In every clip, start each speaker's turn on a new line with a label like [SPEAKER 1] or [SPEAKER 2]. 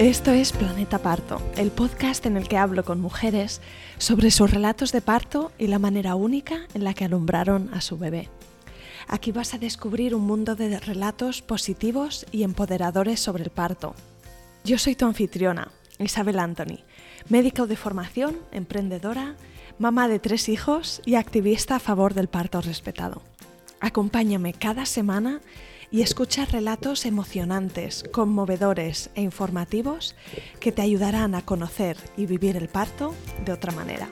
[SPEAKER 1] Esto es Planeta Parto, el podcast en el que hablo con mujeres sobre sus relatos de parto y la manera única en la que alumbraron a su bebé. Aquí vas a descubrir un mundo de relatos positivos y empoderadores sobre el parto. Yo soy tu anfitriona, Isabel Anthony, médico de formación, emprendedora, mamá de tres hijos y activista a favor del parto respetado. Acompáñame cada semana y escucha relatos emocionantes, conmovedores e informativos que te ayudarán a conocer y vivir el parto de otra manera.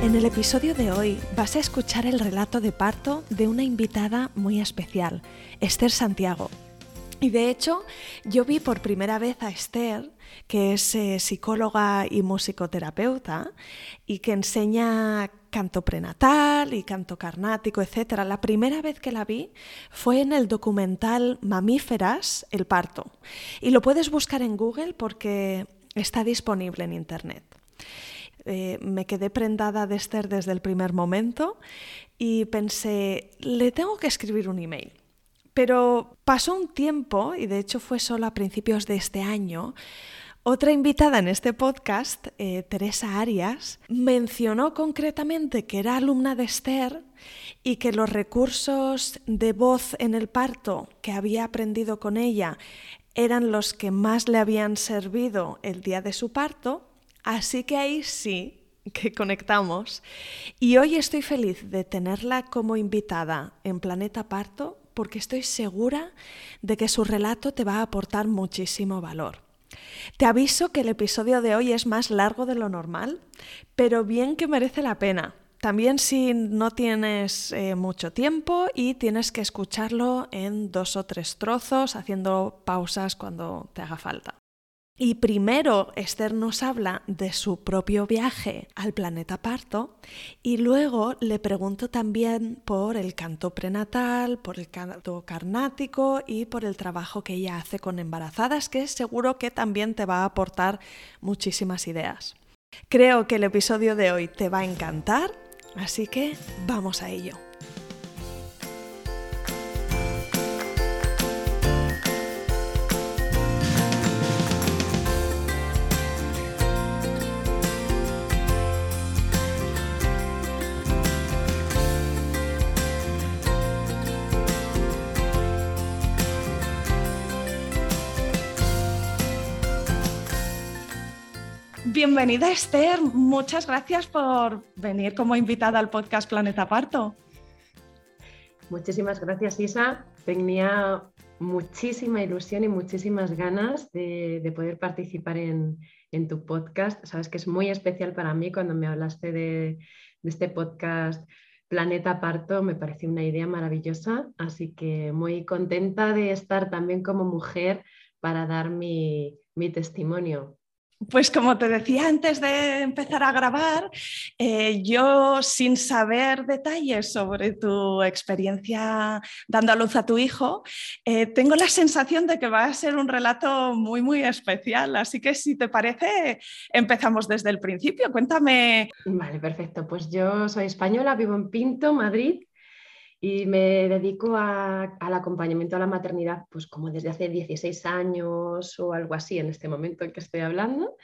[SPEAKER 1] En el episodio de hoy vas a escuchar el relato de parto de una invitada muy especial, Esther Santiago. Y de hecho, yo vi por primera vez a Esther, que es eh, psicóloga y musicoterapeuta, y que enseña canto prenatal y canto carnático, etc. La primera vez que la vi fue en el documental Mamíferas, el parto. Y lo puedes buscar en Google porque está disponible en Internet. Eh, me quedé prendada de Esther desde el primer momento y pensé, le tengo que escribir un email. Pero pasó un tiempo, y de hecho fue solo a principios de este año, otra invitada en este podcast, eh, Teresa Arias, mencionó concretamente que era alumna de Esther y que los recursos de voz en el parto que había aprendido con ella eran los que más le habían servido el día de su parto Así que ahí sí que conectamos. Y hoy estoy feliz de tenerla como invitada en Planeta Parto porque estoy segura de que su relato te va a aportar muchísimo valor. Te aviso que el episodio de hoy es más largo de lo normal, pero bien que merece la pena. También si no tienes eh, mucho tiempo y tienes que escucharlo en dos o tres trozos, haciendo pausas cuando te haga falta. Y primero Esther nos habla de su propio viaje al planeta parto y luego le pregunto también por el canto prenatal, por el canto carnático y por el trabajo que ella hace con embarazadas, que seguro que también te va a aportar muchísimas ideas. Creo que el episodio de hoy te va a encantar, así que vamos a ello. Bienvenida Esther, muchas gracias por venir como invitada al podcast Planeta Parto.
[SPEAKER 2] Muchísimas gracias Isa, tenía muchísima ilusión y muchísimas ganas de, poder participar en, tu podcast. Sabes que es muy especial para mí cuando me hablaste de, este podcast Planeta Parto, me pareció una idea maravillosa, así que muy contenta de estar también como mujer para dar mi, testimonio.
[SPEAKER 1] Pues como te decía antes de empezar a grabar, eh, yo sin saber detalles sobre tu experiencia dando a luz a tu hijo, eh, tengo la sensación de que va a ser un relato muy, muy especial. Así que si te parece, empezamos desde el principio. Cuéntame.
[SPEAKER 2] Vale, perfecto. Pues yo soy española, vivo en Pinto, Madrid, y me dedico al acompañamiento a la maternidad, pues como desde hace 16 años o algo así en este momento en que estoy hablando.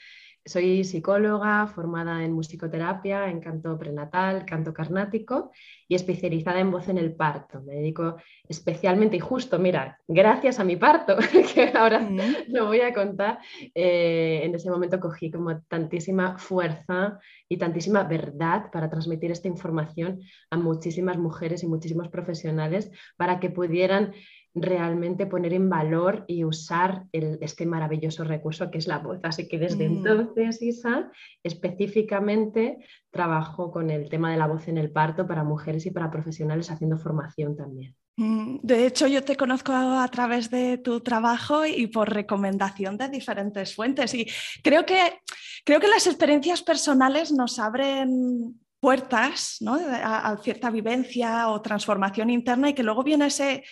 [SPEAKER 2] Soy psicóloga formada en musicoterapia, en canto prenatal, canto carnático y especializada en voz en el parto. Me dedico especialmente y justo, mira, gracias a mi parto, que ahora lo voy a contar, eh, en ese momento cogí como tantísima fuerza y tantísima verdad para transmitir esta información a muchísimas mujeres y muchísimos profesionales para que pudieran realmente poner en valor y usar este maravilloso recurso que es la voz. Así que desde mm. entonces, Isa, específicamente trabajo con el tema de la voz en el parto para mujeres y para profesionales haciendo formación también.
[SPEAKER 1] Mm, de hecho, yo te conozco a través de tu trabajo y por recomendación de diferentes fuentes. Y creo que, creo que las experiencias personales nos abren puertas a, a cierta vivencia o transformación interna y que luego viene ese,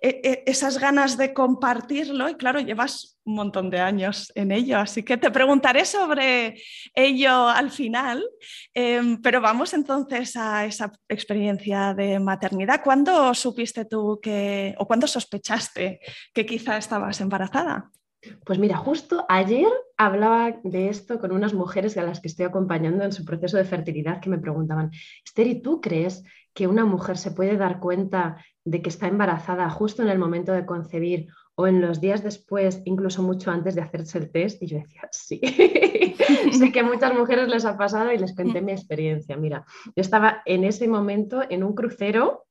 [SPEAKER 1] esas ganas de compartirlo y claro, llevas un montón de años en ello, así que te preguntaré sobre ello al final, em, pero vamos entonces a esa experiencia de maternidad. ¿Cuándo supiste tú que, o cuándo sospechaste que quizá estabas embarazada?
[SPEAKER 2] Pues mira, justo ayer hablaba de esto con unas mujeres a las que estoy acompañando en su proceso de fertilidad que me preguntaban, Esther, ¿y tú crees que una mujer se puede dar cuenta de que está embarazada justo en el momento de concebir o en los días después, incluso mucho antes de hacerse el test? Y yo decía, sí, sé que a muchas mujeres les ha pasado y les conté mi experiencia. Mira, yo estaba en ese momento en un crucero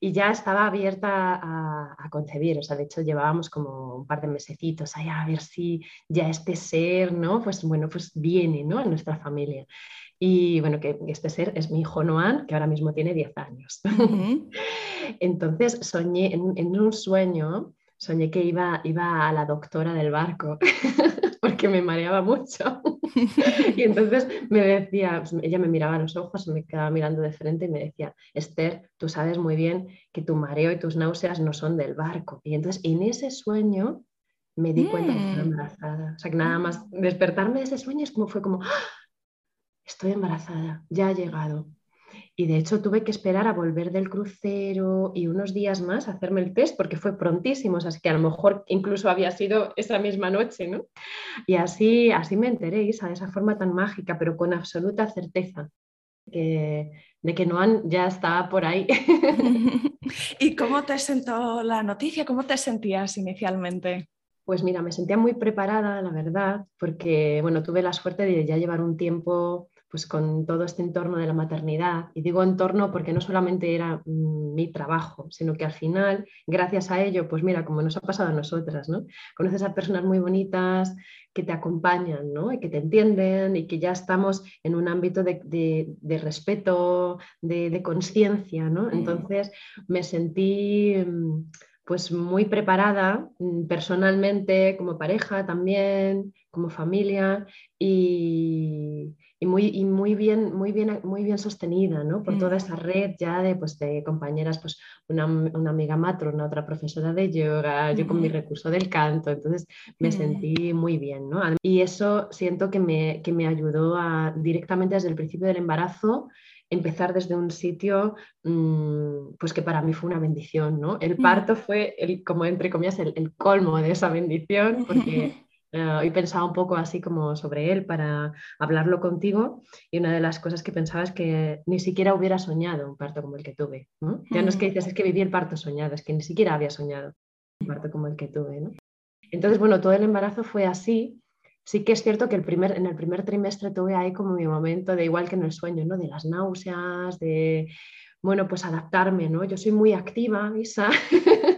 [SPEAKER 2] y ya estaba abierta a, concebir, o sea, de hecho llevábamos como un par de mesecitos ahí a ver si ya este ser, ¿no? Pues bueno, pues viene, ¿no? En nuestra familia. Y bueno, que este ser es mi hijo Noan, que ahora mismo tiene 10 años. Entonces soñé en, un sueño, soñé que iba, iba a la doctora del barco. porque me mareaba mucho. y entonces me decía, pues, ella me miraba a los ojos, me quedaba mirando de frente y me decía, Esther, tú sabes muy bien que tu mareo y tus náuseas no son del barco. Y entonces en ese sueño me di cuenta que estaba mm. embarazada. O sea, que nada más despertarme de ese sueño es como fue como, ¡Ah! estoy embarazada, ya ha llegado. Y de hecho tuve que esperar a volver del crucero y unos días más a hacerme el test porque fue prontísimo, así que a lo mejor incluso había sido esa misma noche, ¿no? Y así, así me enteré, Isa, de esa forma tan mágica, pero con absoluta certeza de que Noan ya está por ahí.
[SPEAKER 1] ¿Y cómo te sentó la noticia? ¿Cómo te sentías inicialmente?
[SPEAKER 2] Pues mira, me sentía muy preparada, la verdad, porque bueno, tuve la suerte de ya llevar un tiempo pues con todo este entorno de la maternidad. Y digo entorno porque no solamente era mm, mi trabajo, sino que al final, gracias a ello, pues mira, como nos ha pasado a nosotras, ¿no? Conoces a personas muy bonitas que te acompañan, ¿no? Y que te entienden y que ya estamos en un ámbito de, respeto, de, de conciencia, ¿no? Entonces me sentí mm, pues muy preparada mm, personalmente, como pareja también, como familia y, muy, muy, bien, muy, bien, muy bien sostenida ¿no? por toda mm. esa red ya de, pues, de compañeras, pues una, una amiga matrona, otra profesora de yoga, yo con mi recurso del canto, entonces me sentí muy bien. ¿no? Y eso siento que me, que me ayudó a, directamente desde el principio del embarazo empezar desde un sitio mm, pues que para mí fue una bendición, ¿no? El mm. parto fue, el, como entre comillas, el, el colmo de esa bendición, porque Uh, hoy pensaba un poco así como sobre él para hablarlo contigo y una de las cosas que pensaba es que ni siquiera hubiera soñado un parto como el que tuve. ¿no? Ya no es que dices, es que viví el parto soñado, es que ni siquiera había soñado un parto como el que tuve. ¿no? Entonces, bueno, todo el embarazo fue así. Sí que es cierto que el primer, en el primer trimestre tuve ahí como mi momento de igual que en el sueño, ¿no? de las náuseas, de, bueno, pues adaptarme, ¿no? Yo soy muy activa, Isa.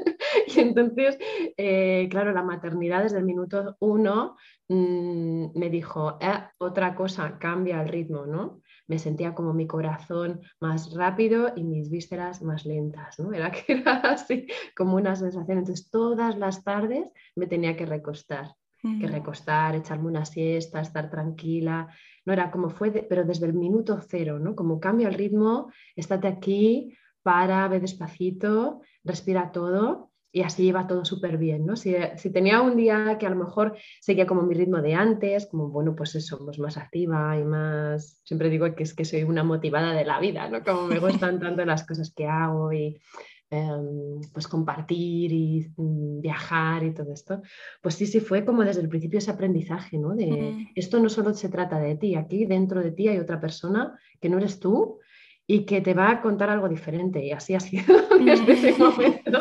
[SPEAKER 2] Entonces, eh, claro, la maternidad desde el minuto uno mm, me dijo, eh, otra cosa, cambia el ritmo, ¿no? Me sentía como mi corazón más rápido y mis vísceras más lentas, ¿no? Era que era así como una sensación. Entonces, todas las tardes me tenía que recostar que recostar, echarme una siesta, estar tranquila. No era como fue, pero desde el minuto cero, ¿no? Como cambia el ritmo, estate aquí, para, ve despacito, respira todo y así iba todo súper bien, ¿no? Si, tenía un día que a lo mejor seguía como mi ritmo de antes, como, bueno, pues eso, pues más activa y más, siempre digo que es que soy una motivada de la vida, ¿no? Como me gustan tanto las cosas que hago y em, pues compartir y mm, viajar y todo esto, pues sí, sí fue como desde el principio ese aprendizaje, ¿no? De esto no solo se trata de ti, aquí dentro de ti hay otra persona que no eres tú y que te va a contar algo diferente y así ha sido desde ese momento.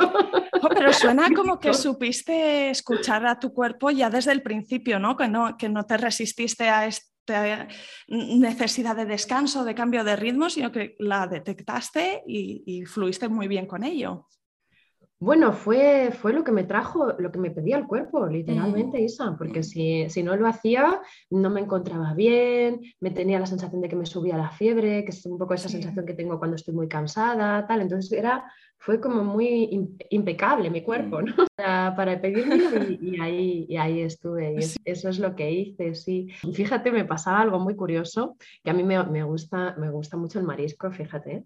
[SPEAKER 1] pero suena como que supiste escuchar a tu cuerpo ya desde el principio, ¿no? Que no, que no te resististe a esta necesidad de descanso, de cambio de ritmo, sino que la detectaste y, y fluiste muy bien con ello.
[SPEAKER 2] Bueno, fue, fue lo que me trajo, lo que me pedía el cuerpo, literalmente, Isa, porque si, si, no lo hacía, no me encontraba bien, me tenía la sensación de que me subía la fiebre, que es un poco esa sensación que tengo cuando estoy muy cansada, tal. Entonces era, fue como muy impecable mi cuerpo, ¿no? Para, para pedírmelo y, ahí, y ahí estuve. Y eso es lo que hice, sí. fíjate, me pasaba algo muy curioso, que a mí me, me gusta, me gusta mucho el marisco, fíjate.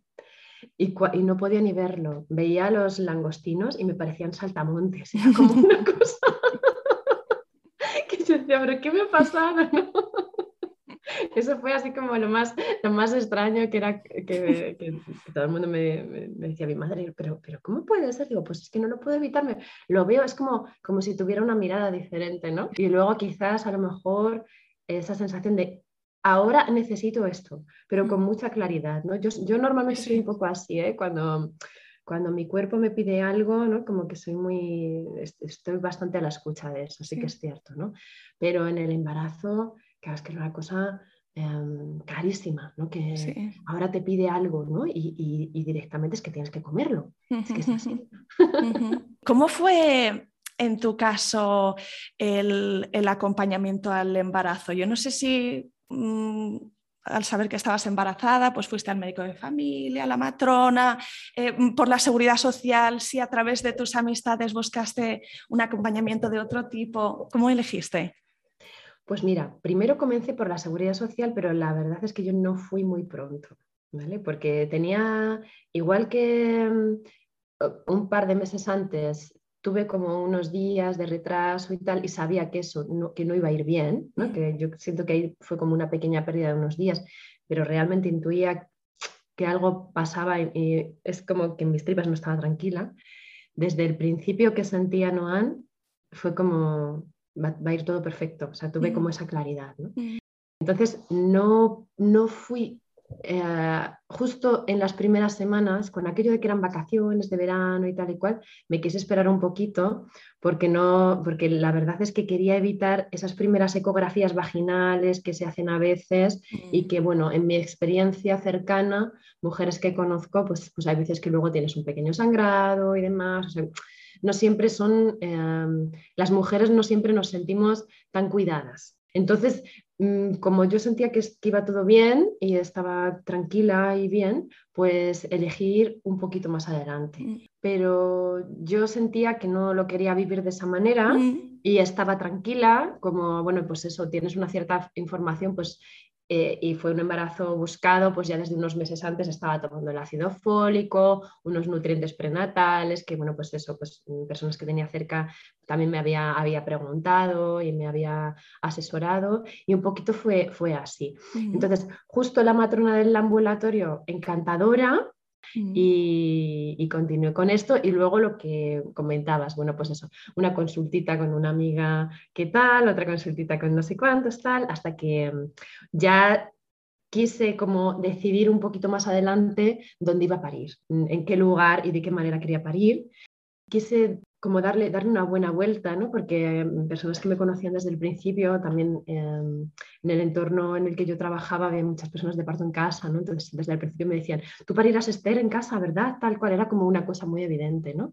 [SPEAKER 2] Y, no podía ni verlo. Veía los langostinos y me parecían saltamontes. Era como una cosa que yo decía, pero ¿qué me ha pasado? Eso fue así como lo más, lo más extraño que era que, todo el mundo me, decía, mi madre, pero, pero ¿cómo puede ser? Digo, pues es que no lo puedo evitarme. Lo veo, es como, como si tuviera una mirada diferente, ¿no? Y luego quizás a lo mejor esa sensación de ahora necesito esto, pero con mm. mucha claridad, ¿no? Yo, yo normalmente soy un poco así, ¿eh? Cuando, cuando mi cuerpo me pide algo, ¿no? Como que soy muy, estoy bastante a la escucha de eso, sí, que es cierto, ¿no? Pero en el embarazo, claro, es que era una cosa em, carísima, ¿no? Que ahora te pide algo, ¿no? Y, y, directamente es que tienes que comerlo. Es que es así.
[SPEAKER 1] ¿Cómo fue en tu caso el, el, acompañamiento al embarazo? Yo no sé si Mm, al saber que estabas embarazada, pues fuiste al médico de familia, a la matrona, eh, mm, por la seguridad social, si a través de tus amistades buscaste un acompañamiento de otro tipo, ¿cómo elegiste?
[SPEAKER 2] Pues mira, primero comencé por la seguridad social, pero la verdad es que yo no fui muy pronto, ¿vale? Porque tenía, igual que mm, un par de meses antes, tuve como unos días de retraso y tal, y sabía que eso no, que no iba a ir bien, ¿no? que yo siento que ahí fue como una pequeña pérdida de unos días, pero realmente intuía que algo pasaba y, es como que en mis tripas no estaba tranquila. Desde el principio que sentía Noan, fue como, va, a ir todo perfecto, o sea, tuve como esa claridad. ¿no? Entonces, no, no fui eh, justo en las primeras semanas, con aquello de que eran vacaciones de verano y tal y cual, me quise esperar un poquito porque, no, porque la verdad es que quería evitar esas primeras ecografías vaginales que se hacen a veces y mm. que, bueno, en mi experiencia cercana, mujeres que conozco, pues, pues hay veces que luego tienes un pequeño sangrado y demás. no siempre son, eh, las mujeres no siempre nos sentimos tan cuidadas. Entonces, como yo sentía que, iba todo bien y estaba tranquila y bien, pues elegir un poquito más adelante. Mm. Pero yo sentía que no lo quería vivir de esa manera mm. y estaba tranquila, como, bueno, pues eso, tienes una cierta información, pues eh, y fue un embarazo buscado, pues ya desde unos meses antes estaba tomando el ácido fólico, unos nutrientes prenatales, que bueno, pues eso, pues mm, personas que tenía cerca también me había, había preguntado y me había asesorado y un poquito fue, fue así. Entonces, justo la matrona del ambulatorio, encantadora, Mm. Y, continué con esto y luego lo que comentabas, bueno, pues eso, una consultita con una amiga, ¿qué tal? Otra consultita con no sé cuántos, tal, hasta que mm, ya quise como decidir un poquito más adelante dónde iba a parir, en qué lugar y de qué manera quería parir. Quise como darle, darle una buena vuelta, ¿no? porque mm, personas que me conocían desde el principio, también em, en el entorno en el que yo trabajaba, había muchas personas de parto en casa, ¿no? entonces desde el principio me decían, tú parirás Esther en casa, ¿verdad? Tal cual, era como una cosa muy evidente. ¿no?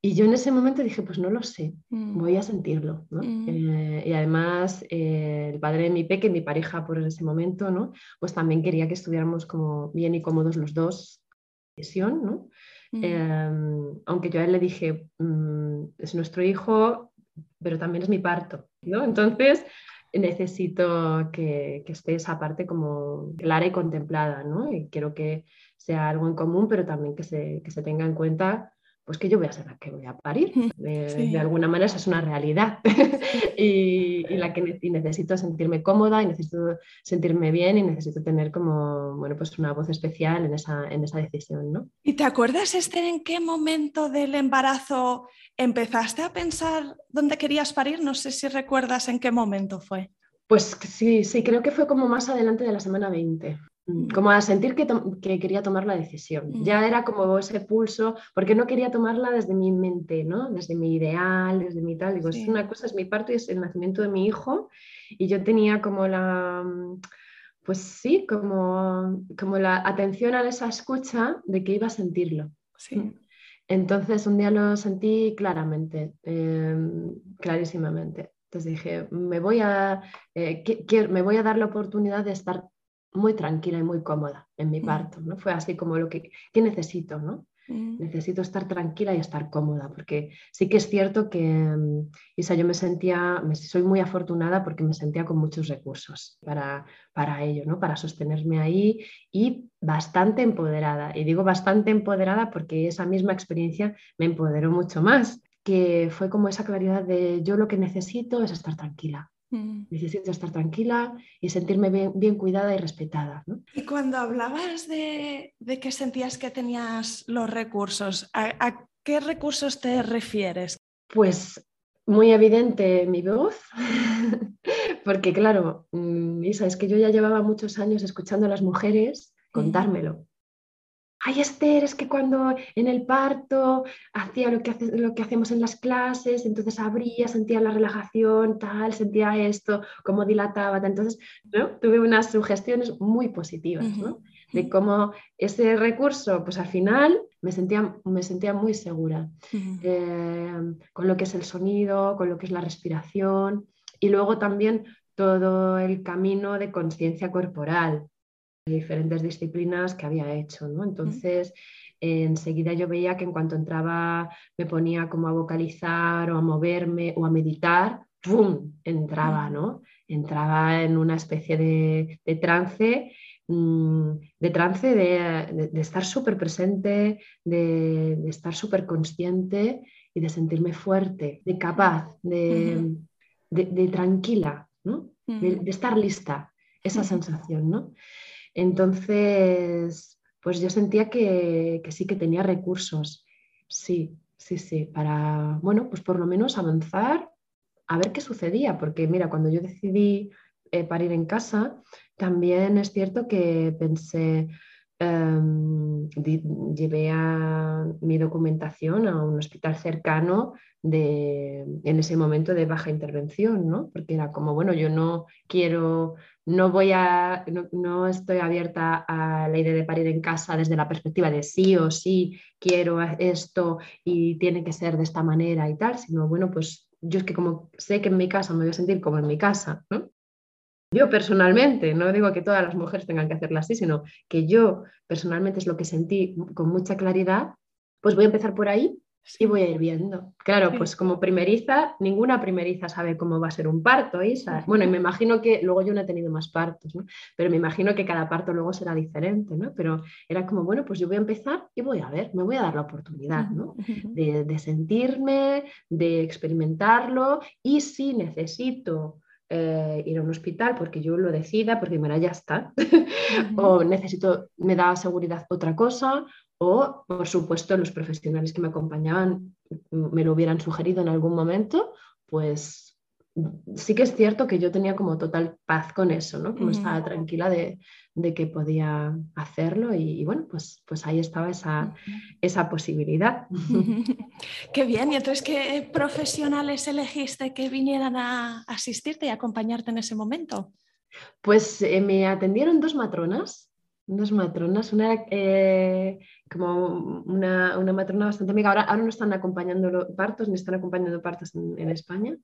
[SPEAKER 2] Y yo en ese momento dije, pues no lo sé, mm. voy a sentirlo. ¿no? Mm. Eh, y además, eh, el padre de mi peque, mi pareja por ese momento, ¿no? pues también quería que estuviéramos como bien y cómodos los dos, ¿no? Em, aunque yo a él le dije, mm, es nuestro hijo, pero también es mi parto, ¿no? Entonces necesito que, que, esté esa parte como clara y contemplada, ¿no? Y quiero que sea algo en común, pero también que se, que se tenga en cuenta pues que yo voy a ser la que voy a parir. De, alguna manera esa es una realidad y, la que necesito sentirme cómoda y necesito sentirme bien y necesito tener como, bueno, pues una voz especial en esa, en esa decisión, ¿no?
[SPEAKER 1] ¿Y te acuerdas, Esther, en qué momento del embarazo empezaste a pensar dónde querías parir? No sé si recuerdas en qué momento fue.
[SPEAKER 2] Pues sí, sí, creo que fue como más adelante de la semana 20. Mm, como a sentir que, quería tomar la decisión. Mm. Ya era como ese pulso, porque no quería tomarla desde mi mente, ¿no? Desde mi ideal, desde mi tal. Digo, es una cosa, es mi parto y es el nacimiento de mi hijo. Y yo tenía como la, mm, pues sí, como, como la atención a esa escucha de que iba a sentirlo. Sí. Entonces un día lo sentí claramente, em, clarísimamente. Entonces dije, me voy, a, eh, me voy a dar la oportunidad de estar muy tranquila y muy cómoda en mi mm. parto, ¿no? Fue así como lo que, necesito, ¿no? Mm. Necesito estar tranquila y estar cómoda, porque sí que es cierto que, mm, Isa, yo me sentía, me, soy muy afortunada porque me sentía con muchos recursos para, para ello, ¿no? para sostenerme ahí y bastante empoderada. Y digo bastante empoderada porque esa misma experiencia me empoderó mucho más, que fue como esa claridad de yo lo que necesito es estar tranquila. Mm. Necesito estar tranquila y sentirme bien, cuidada y respetada.
[SPEAKER 1] Y cuando hablabas de, que sentías que tenías los recursos, ¿a, qué recursos te refieres?
[SPEAKER 2] Pues muy evidente mi voz, porque claro, mm, Isa, es que yo ya llevaba muchos años escuchando a las mujeres contármelo ay Esther, es que cuando en el parto hacía lo que, lo que hacemos en las clases, entonces abría, sentía la relajación, tal, sentía esto, cómo dilataba, entonces ¿no? tuve unas sugestiones muy positivas, ¿no? de cómo ese recurso, pues al final me sentía, me sentía muy segura eh, con lo que es el sonido, con lo que es la respiración y luego también todo el camino de conciencia corporal, diferentes disciplinas que había hecho, ¿no? Entonces, enseguida yo veía que en cuanto entraba me ponía como a vocalizar o a moverme o a meditar, ¡pum! entraba, ¿no? Entraba en una especie de, trance, mm, de trance de, estar súper presente, de, estar súper consciente y de sentirme fuerte, de capaz, de, tranquila, ¿no? de, estar lista, esa sensación, ¿no? Entonces, pues yo sentía que, sí que tenía recursos, sí, sí, sí, para, bueno, pues por lo menos avanzar a ver qué sucedía, porque mira, cuando yo decidí eh, parir en casa, también es cierto que pensé, em, llevé a mi documentación a un hospital cercano de, en ese momento de baja intervención, ¿no? Porque era como, bueno, yo no quiero no voy a, no, estoy abierta a la idea de parir en casa desde la perspectiva de sí o sí quiero esto y tiene que ser de esta manera y tal, sino bueno, pues yo es que como sé que en mi casa me voy a sentir como en mi casa, ¿no? Yo personalmente, no digo que todas las mujeres tengan que hacerlo así, sino que yo personalmente es lo que sentí con mucha claridad, pues voy a empezar por ahí y voy a ir viendo. Claro, pues como primeriza, ninguna primeriza sabe cómo va a ser un parto, Isa. Bueno, y me imagino que luego yo no he tenido más partos, ¿no? Pero me imagino que cada parto luego será diferente, ¿no? Pero era como, bueno, pues yo voy a empezar y voy a ver, me voy a dar la oportunidad, ¿no? De, sentirme, de experimentarlo y si necesito eh, ir a un hospital porque yo lo decida, porque mira, ya está, o necesito, me da seguridad otra cosa, o, por supuesto, los profesionales que me acompañaban me lo hubieran sugerido en algún momento, pues sí que es cierto que yo tenía como total paz con eso, ¿no? Como estaba tranquila de, que podía hacerlo y, bueno, pues, pues ahí estaba esa, esa posibilidad.
[SPEAKER 1] Qué bien, y entonces, ¿qué profesionales elegiste que vinieran a asistirte y acompañarte en ese momento?
[SPEAKER 2] Pues eh, me atendieron dos matronas dos matronas, una eh, como una, matrona bastante amiga, ahora, ahora no están acompañando partos, ni están acompañando partos en, España,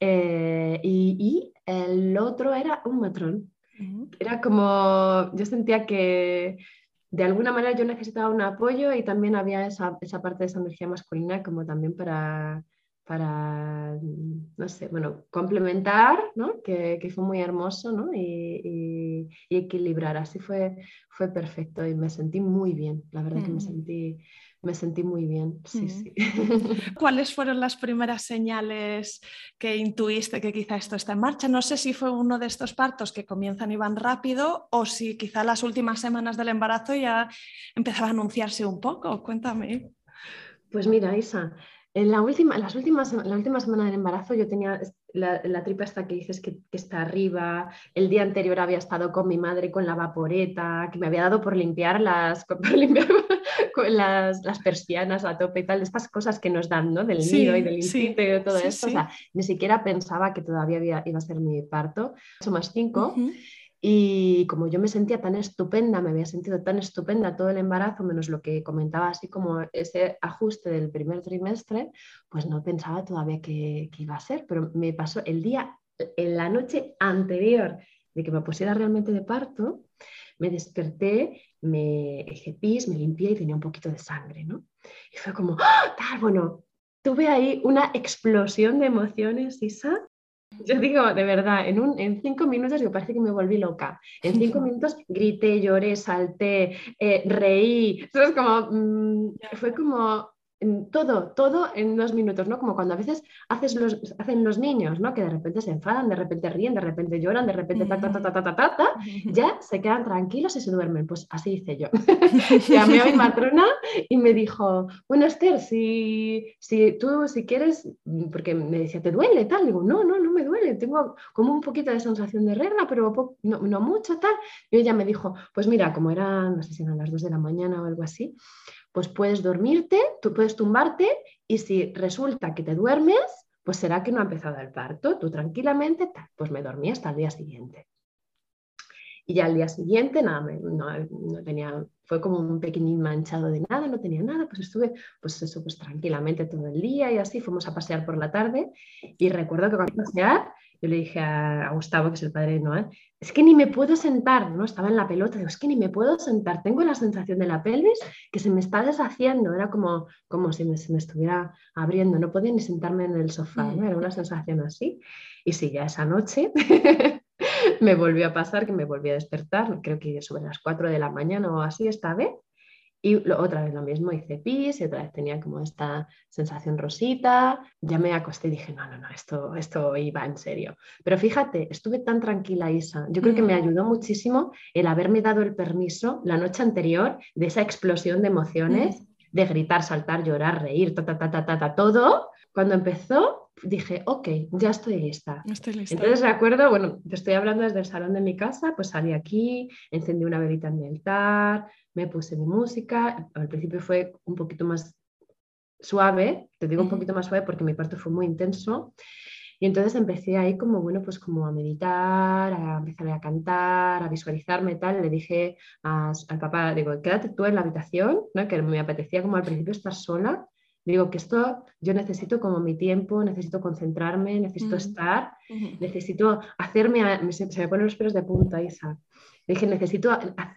[SPEAKER 2] eh, y, el otro era un matrón. Era como, yo sentía que de alguna manera yo necesitaba un apoyo y también había esa, esa parte de esa energía masculina como también para para, no sé, bueno, complementar, ¿no? que, que, fue muy hermoso ¿no? y, y, equilibrar. Así fue, fue perfecto y me sentí muy bien, la verdad que me mm. sentí, me sentí muy bien. Sí, mm. sí.
[SPEAKER 1] ¿Cuáles fueron las primeras señales que intuiste que quizá esto está en marcha? No sé si fue uno de estos partos que comienzan y van rápido o si quizá las últimas semanas del embarazo ya empezaba a anunciarse un poco. Cuéntame.
[SPEAKER 2] Pues mira, Isa, en la última, las últimas, la última semana del embarazo yo tenía la, tripa esta que dices que, está arriba. El día anterior había estado con mi madre con la vaporeta, que me había dado por limpiar las, con las, las, persianas a tope y tal, estas cosas que nos dan, ¿no? Del nido y del instinto y de todo esto. O sea, ni siquiera pensaba que todavía iba a ser mi parto. 8 más 5. Y como yo me sentía tan estupenda, me había sentido tan estupenda todo el embarazo, menos lo que comentaba así como ese ajuste del primer trimestre, pues no pensaba todavía que, iba a ser, pero me pasó el día, en la noche anterior de que me pusiera realmente de parto, me desperté, me hice pis, me limpié y tenía un poquito de sangre, ¿no? Y fue como, ¡ah! bueno, tuve ahí una explosión de emociones, Isa. Yo digo, de verdad, en, un, en cinco minutos yo parece que me volví loca. En cinco minutos grité, lloré, salté, eh, reí. Entonces, como, mm, fue como todo, todo en dos minutos, ¿no? Como cuando a veces haces los, hacen los niños, ¿no? Que de repente se enfadan, de repente ríen, de repente lloran, de repente ta, ta, ta, ta, ta, ta, ta, ya se quedan tranquilos y se duermen. Pues así hice yo. Llamé a mi matrona y me dijo, bueno, Esther, si, si tú, si quieres, porque me decía, ¿te duele tal? Digo, no, no, no me duele, tengo como un poquito de sensación de regla, pero no, no mucho tal. Y ella me dijo, pues mira, como eran, no sé si eran las dos de la mañana o algo así, pues puedes dormirte, tú puedes tumbarte y si resulta que te duermes, pues será que no ha empezado el parto, tú tranquilamente, pues me dormí hasta el día siguiente. Y ya al día siguiente, nada, no, tenía, fue como un pequeñín manchado de nada, no tenía nada, pues estuve, pues eso, pues tranquilamente todo el día y así, fuimos a pasear por la tarde y recuerdo que cuando pasear, yo le dije a, Gustavo, que es el padre de Noah, es que ni me puedo sentar, ¿no? Estaba en la pelota, digo, es que ni me puedo sentar, tengo la sensación de la pelvis que se me está deshaciendo, era como, como si me, se me estuviera abriendo, no podía ni sentarme en el sofá. Era una sensación así. Y sí, ya esa noche me volvió a pasar, que me volví a despertar, creo que sobre las 4 de la mañana o así esta vez, y otra vez lo mismo, hice pis y otra vez tenía como esta sensación rosita. Ya me acosté y dije, no, no, no, esto, esto iba en serio. Pero fíjate, estuve tan tranquila, Isa. Yo creo que me ayudó muchísimo el haberme dado el permiso la noche anterior de esa explosión de emociones, de gritar, saltar, llorar, reír, ta, ta, ta, ta, ta, ta todo. Cuando empezó, dije, ok, ya estoy lista.
[SPEAKER 1] Estoy lista.
[SPEAKER 2] Entonces recuerdo, bueno, te estoy hablando desde el salón de mi casa, pues salí aquí, encendí una velita en mi altar, me puse mi música, al principio fue un poquito más suave, te digo un poquito más suave porque mi parto fue muy intenso, y entonces empecé ahí como, bueno, pues como a meditar, a empezar a cantar, a visualizarme tal. Le dije al papá, digo, quédate tú en la habitación, ¿no? que me apetecía como al principio estar sola. Digo que esto yo necesito como mi tiempo, necesito concentrarme, necesito estar, necesito hacerme, se, se, me ponen los pelos de punta, Isa dije, necesito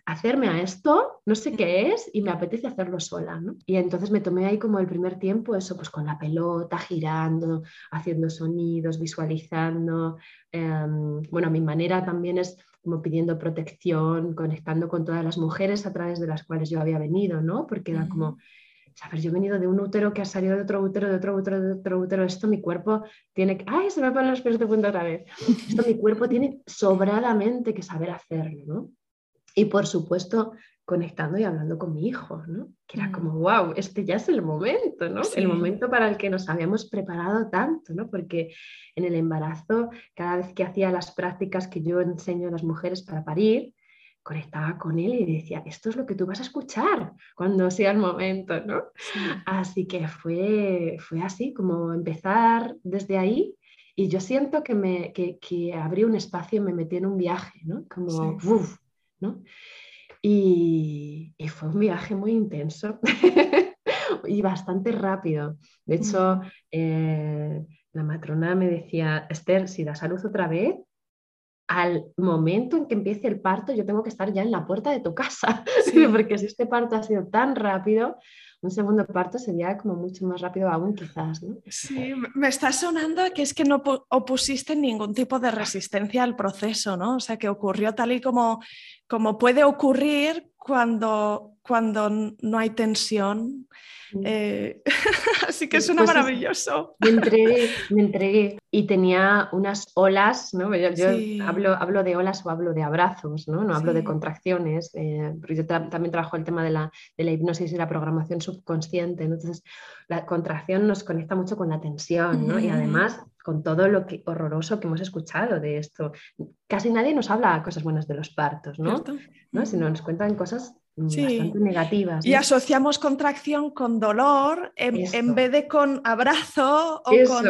[SPEAKER 2] hacerme a esto, no sé qué es, y me apetece hacerlo sola, ¿no? Y entonces me tomé ahí como el primer tiempo, eso, pues con la pelota, girando, haciendo sonidos, visualizando. Em, bueno, mi manera también es como pidiendo protección, conectando con todas las mujeres a través de las cuales yo había venido, ¿no? Porque era como yo he venido de un útero que ha salido de otro útero, de otro útero, de otro útero. Esto mi cuerpo tiene que. ¡Ay! Se me ponen los pelos de punta otra vez. Esto mi cuerpo tiene sobradamente que saber hacerlo, ¿no? Y por supuesto, conectando y hablando con mi hijo, ¿no? Que era como, wow, este ya es el momento, ¿no? El momento para el que nos habíamos preparado tanto, ¿no? Porque en el embarazo, cada vez que hacía las prácticas que yo enseño a las mujeres para parir, conectaba con él y decía, esto es lo que tú vas a escuchar cuando sea el momento, ¿no? Así que fue, fue así, como empezar desde ahí y yo siento que, me, que, que abrí un espacio y me metí en un viaje, ¿no? Como, ¿no? Y, y, fue un viaje muy intenso y bastante rápido. De hecho, eh, la matrona me decía, Esther, si das a luz otra vez, al momento en que empiece el parto, yo tengo que estar ya en la puerta de tu casa, porque si este parto ha sido tan rápido, un segundo parto sería como mucho más rápido aún quizás. ¿no?
[SPEAKER 1] Sí, me está sonando que es que no opusiste ningún tipo de resistencia al proceso, ¿no? O sea, que ocurrió tal y como, como puede ocurrir cuando, cuando no hay tensión. Mm. Eh, así que suena pues maravilloso.
[SPEAKER 2] Me entregué, me entregué y tenía unas olas, ¿no? Yo, hablo, hablo de olas o hablo de abrazos, no, no hablo de contracciones, eh, yo también trabajo el tema de la, de la, hipnosis y la programación subconsciente, entonces la contracción nos conecta mucho con la tensión ¿no? y además con todo lo que, horroroso que hemos escuchado de esto. Casi nadie nos habla cosas buenas de los partos, ¿no? ¿no? Sino nos cuentan cosas bastante negativas.
[SPEAKER 1] Y asociamos contracción con dolor en, vez de con abrazo o, con,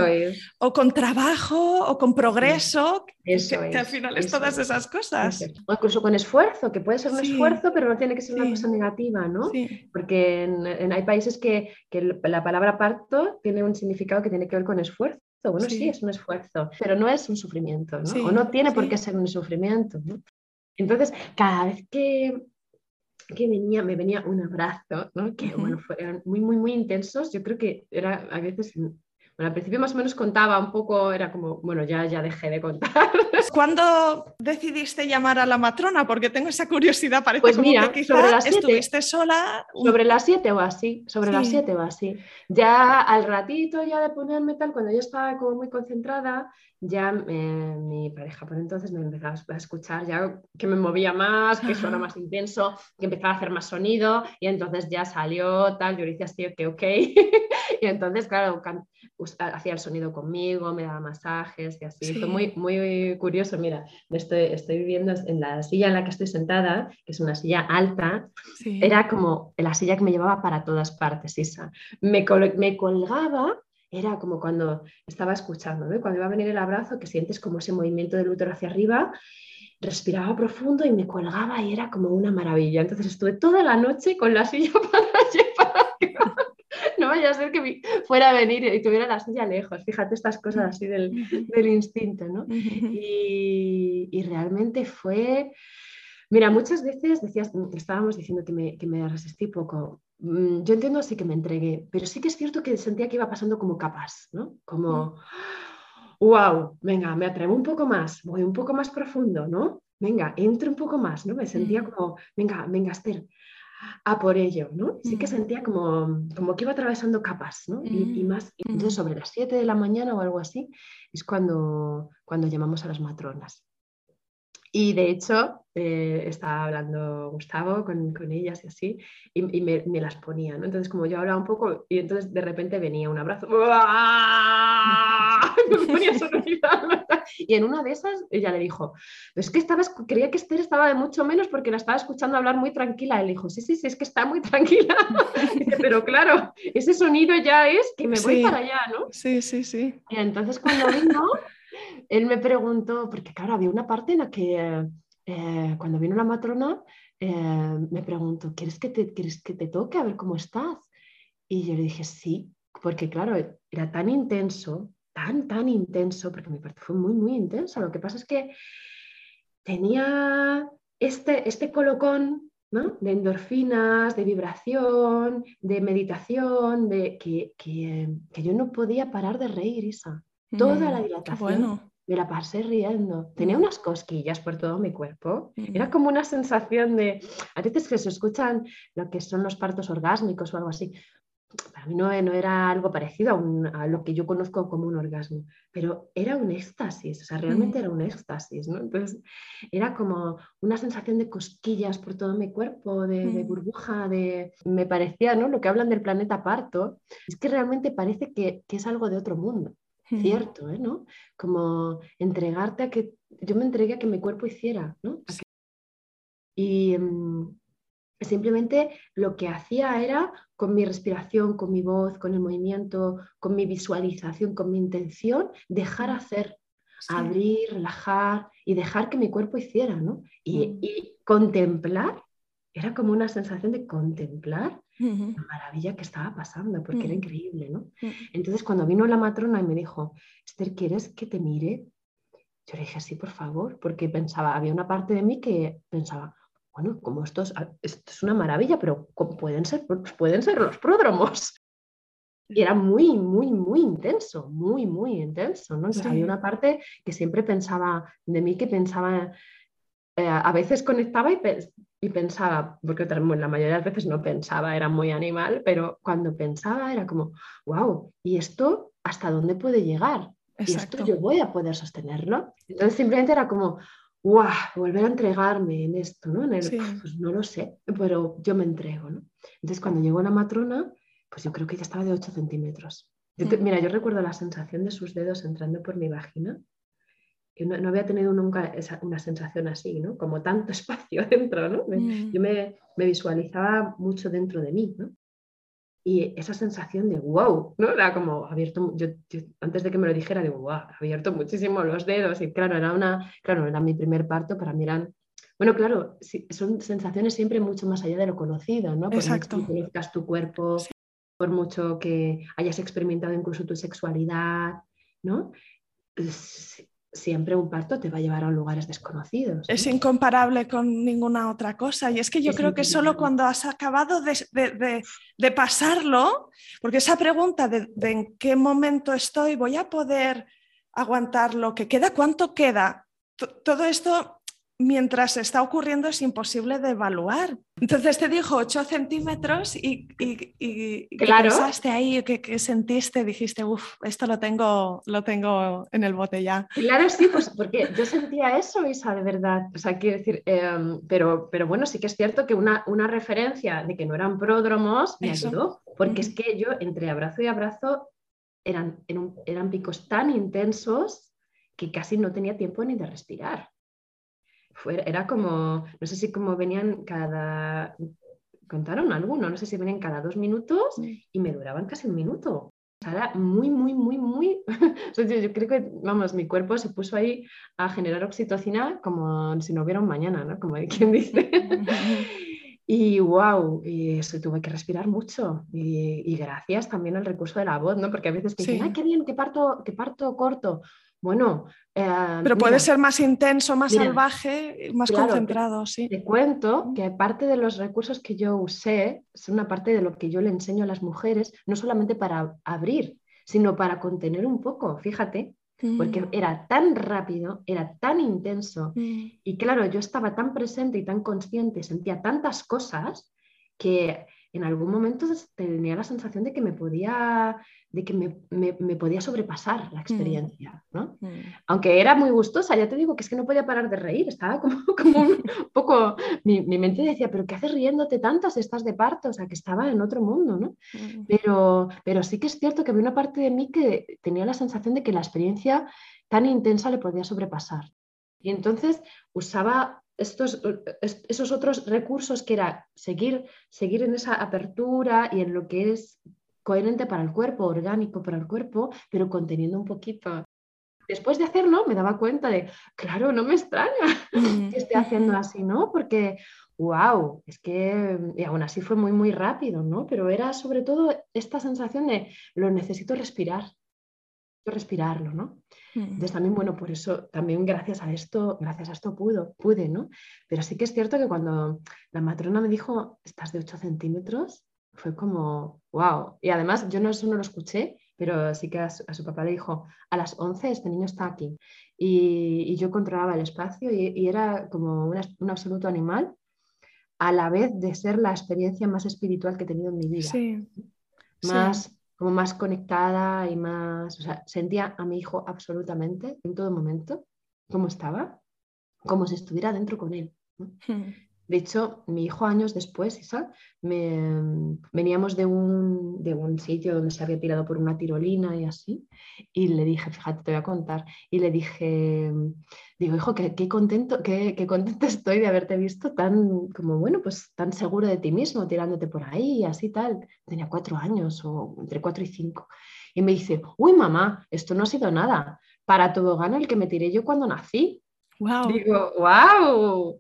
[SPEAKER 1] o con, trabajo o con progreso, que, al final es todas esas cosas.
[SPEAKER 2] O incluso con esfuerzo, que puede ser un esfuerzo, pero no tiene que ser una cosa negativa, ¿no? Porque en, hay países que, que, la palabra parto tiene un significado que tiene que ver con esfuerzo. Bueno, sí, es un esfuerzo, pero no es un sufrimiento, ¿no? o no tiene por qué ser un sufrimiento. ¿no? Entonces, cada vez que, que venía, me venía un abrazo, ¿no? que bueno, fueron muy, muy, muy intensos. Yo creo que era a veces al principio más o menos contaba un poco, era como, bueno, ya, ya dejé de contar.
[SPEAKER 1] ¿Cuándo decidiste llamar a la matrona? Porque tengo esa curiosidad, parece
[SPEAKER 2] pues mira,
[SPEAKER 1] que
[SPEAKER 2] sobre las
[SPEAKER 1] estuviste sola.
[SPEAKER 2] Sobre las 7 o así, sobre las 7 o así. Ya al ratito ya de ponerme tal, cuando yo estaba como muy concentrada, ya eh, mi pareja por entonces me empezaba a escuchar ya que me movía más, que suena más intenso, que empezaba a hacer más sonido y entonces ya salió tal, yo le decía así, ok, ok. Y entonces, claro, hacía el sonido conmigo, me daba masajes y así. Fue muy, muy curioso. Mira, estoy, estoy viviendo en la silla en la que estoy sentada, que es una silla alta. Era como la silla que me llevaba para todas partes, Isa. Me, me colgaba era como cuando estaba escuchando, cuando iba a venir el abrazo, que sientes como ese movimiento del útero hacia arriba, respiraba profundo y me colgaba y era como una maravilla. Entonces estuve toda la noche con la silla para no vaya a ser que fuera a venir y tuviera la silla lejos. Fíjate estas cosas así del, instinto, ¿no? Y, realmente fue... Mira, muchas veces decías, estábamos diciendo que me, que me resistí poco. Mm, yo entiendo así que me entregué, pero sí que es cierto que sentía que iba pasando como capas, ¿no? Como, wow, venga, me atrevo un poco más, voy un poco más profundo, ¿no? Venga, entro un poco más, ¿no? Me sentía como, venga, venga, Esther, a por ello, ¿no? Sí que sentía como, como que iba atravesando capas, ¿no? Y, más, entonces sobre las 7 de la mañana o algo así, es cuando, cuando llamamos a las matronas. Y de hecho, eh, estaba hablando Gustavo con, con, ellas y así, y, y me, me, las ponía, ¿no? Entonces, como yo hablaba un poco, y entonces de repente venía un abrazo, me ponía y en una de esas ella le dijo, es que estaba, creía que Esther estaba de mucho menos porque la estaba escuchando hablar muy tranquila. Él dijo, sí, sí, sí, es que está muy tranquila. pero claro, ese sonido ya es que me voy para allá, ¿no?
[SPEAKER 1] Sí, sí, sí.
[SPEAKER 2] Y entonces cuando vino, él me preguntó, porque claro, había una parte en la que eh, cuando vino la matrona, eh, me preguntó, ¿quieres que, te, ¿quieres que te toque a ver cómo estás? Y yo le dije, sí, porque claro, era tan intenso tan, tan intenso, porque mi parte fue muy, muy intenso. Lo que pasa es que tenía este, este colocón ¿no? de endorfinas, de vibración, de meditación, de que, que, que, yo no podía parar de reír, Isa. Toda la mm, dilatación. Me la pasé riendo. Tenía mm. unas cosquillas por todo mi cuerpo. Mm. Era como una sensación de. A veces que se escuchan lo que son los partos orgásmicos o algo así para mí no, era algo parecido a, lo que yo conozco como un orgasmo, pero era un éxtasis, o sea, realmente era un éxtasis, ¿no? Entonces, era como una sensación de cosquillas por todo mi cuerpo, de, burbuja, de... Me parecía, ¿no? Lo que hablan del planeta parto, es que realmente parece que, es algo de otro mundo, cierto, ¿eh? ¿no? Como entregarte a que... Yo me entregué a que mi cuerpo hiciera, ¿no? Y... Simplemente lo que hacía era, con mi respiración, con mi voz, con el movimiento, con mi visualización, con mi intención, dejar hacer, abrir, relajar y dejar que mi cuerpo hiciera, ¿no? Y, mm. contemplar, era como una sensación de contemplar la maravilla que estaba pasando, porque era mm. increíble, ¿no? Mm. Entonces, cuando vino la matrona y me dijo, Esther, ¿quieres que te mire? Yo le dije, sí, por favor, porque pensaba, había una parte de mí que pensaba, bueno, como esto es, esto es una maravilla, pero pueden ser, pueden ser los pródromos. Y era muy, muy, muy intenso, muy, muy intenso. ¿no? había una parte que siempre pensaba, de mí que pensaba, eh, a veces conectaba y, y, pensaba, porque la mayoría de las veces no pensaba, era muy animal, pero cuando pensaba era como, wow, ¿y esto hasta dónde puede llegar? ¿Y esto yo voy a poder sostenerlo? Entonces simplemente era como, ¡guau! Volver a entregarme en esto, ¿no? pues no lo sé, pero yo me entrego, ¿no? Entonces cuando llegó la matrona, pues yo creo que ya estaba de 8 centímetros. Mira, yo recuerdo la sensación de sus dedos entrando por mi vagina, que no, había tenido nunca una sensación así, ¿no? Como tanto espacio dentro, ¿no? Mm. Yo me, me, visualizaba mucho dentro de mí, ¿no? Y esa sensación de wow, ¿no? Era como abierto, yo, antes de que me lo dijera, digo, wow, abierto muchísimo los dedos. Y claro, era una, claro, era mi primer parto, para mí eran, bueno, claro, son sensaciones siempre mucho más allá de lo conocido, ¿no? Por
[SPEAKER 1] Exacto.
[SPEAKER 2] mucho que conozcas tu cuerpo, por mucho que hayas experimentado incluso tu sexualidad, ¿no? Siempre un parto te va a llevar a lugares desconocidos.
[SPEAKER 1] Es incomparable con ninguna otra cosa. Y es que yo creo que solo cuando has acabado de, pasarlo, porque esa pregunta de, en qué momento estoy, voy a poder aguantar lo que queda, cuánto queda, todo esto mientras está ocurriendo es imposible de evaluar. Entonces te dijo 8 centímetros y, y, ¿qué pensaste ahí? ¿Qué, sentiste? Dijiste, uff, esto lo tengo, lo tengo en el bote ya.
[SPEAKER 2] Claro, sí, pues porque yo sentía eso, Isa, de verdad. O sea, quiero decir, em, pero, pero bueno, sí que es cierto que una, una referencia de que no eran pródromos me ayudó, porque es que yo entre abrazo y abrazo eran, eran picos tan intensos que casi no tenía tiempo ni de respirar era como, no sé si como venían cada, contaron alguno, no sé si venían cada dos minutos mm. y me duraban casi un minuto. O sea, era muy, muy, muy, muy... yo, creo que, vamos, mi cuerpo se puso ahí a generar oxitocina como si no hubiera un mañana, ¿no? Como hay quien dice. y wow, y eso tuve que respirar mucho. Y, gracias también al recurso de la voz, ¿no? Porque a veces te dicen, ay, qué bien, que parto, que parto corto. Bueno,
[SPEAKER 1] eh, pero puede ser más intenso, más salvaje, más concentrado, sí.
[SPEAKER 2] Te cuento que parte de los recursos que yo usé es una parte de lo que yo le enseño a las mujeres, no solamente para abrir, sino para contener un poco, fíjate, porque mm. era tan rápido, era tan intenso mm. y claro, yo estaba tan presente y tan consciente, sentía tantas cosas que en algún momento tenía la sensación de que me podía, de que me, podía sobrepasar la mm. experiencia, ¿no? Mm. Aunque era muy gustosa, ya te digo que es que no podía parar de reír, estaba como, como un poco, mi, mente decía, pero ¿qué haces riéndote tanto si estás de parto? O sea, que estaba en otro mundo, ¿no? Mm. Pero, pero sí que es cierto que había una parte de mí que tenía la sensación de que la experiencia tan intensa le podía sobrepasar. Y entonces usaba estos, esos otros recursos que era seguir, seguir en esa apertura y en lo que es coherente para el cuerpo, orgánico para el cuerpo, pero conteniendo un poquito. Después de hacerlo me daba cuenta de, claro, no me extraña que esté haciendo así, ¿no? Porque, wow, es que, y aún así fue muy, muy rápido, ¿no? Pero era sobre todo esta sensación de, lo necesito respirar, respirarlo, ¿no? Entonces también, bueno, por eso, también gracias a esto, gracias a esto pudo, pude, ¿no? Pero sí que es cierto que cuando la matrona me dijo, estás de 8 centímetros, fue como, wow. Y además yo no, eso no lo escuché, pero sí que a su, papá le dijo, a las 11 este niño está aquí. Y, yo controlaba el espacio y, era como un absoluto animal, a la vez de ser la experiencia más espiritual que he tenido en mi vida. Sí. Más como más conectada y más, o sea, sentía a mi hijo absolutamente en todo momento, como estaba, como si estuviera dentro con él. Hmm. De hecho, mi hijo años después, Isa, veníamos de un, de un, sitio donde se había tirado por una tirolina y así, y le dije, fíjate, te voy a contar, y le dije, digo, hijo, qué, contento, qué, qué, estoy de haberte visto tan, como, bueno, pues tan seguro de ti mismo, tirándote por ahí y así tal. Tenía cuatro años o entre cuatro y cinco. Y me dice, uy, mamá, esto no ha sido nada. Para todo gano el que me tiré yo cuando nací. Digo, wow.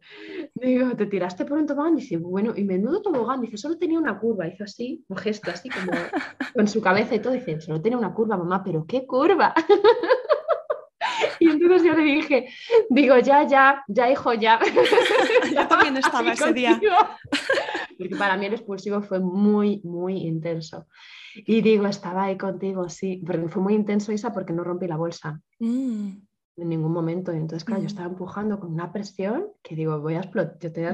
[SPEAKER 2] Digo, ¿te tiraste por un tobogán? Dice, bueno, y menudo tobogán. Dice, solo tenía una curva. Hizo así, un gesto así como con su cabeza y todo. Dice, solo tenía una curva, mamá, pero ¿qué curva? y entonces yo le dije, digo, ya, ya, ya, hijo, ya.
[SPEAKER 1] yo también estaba ese día.
[SPEAKER 2] Porque para mí el expulsivo fue muy, muy intenso. Y digo, estaba ahí contigo, sí, pero fue muy intenso, Isa, porque no rompí la bolsa. Mm en ningún momento. Y entonces, claro, yo estaba empujando con una presión que digo, voy a, yo te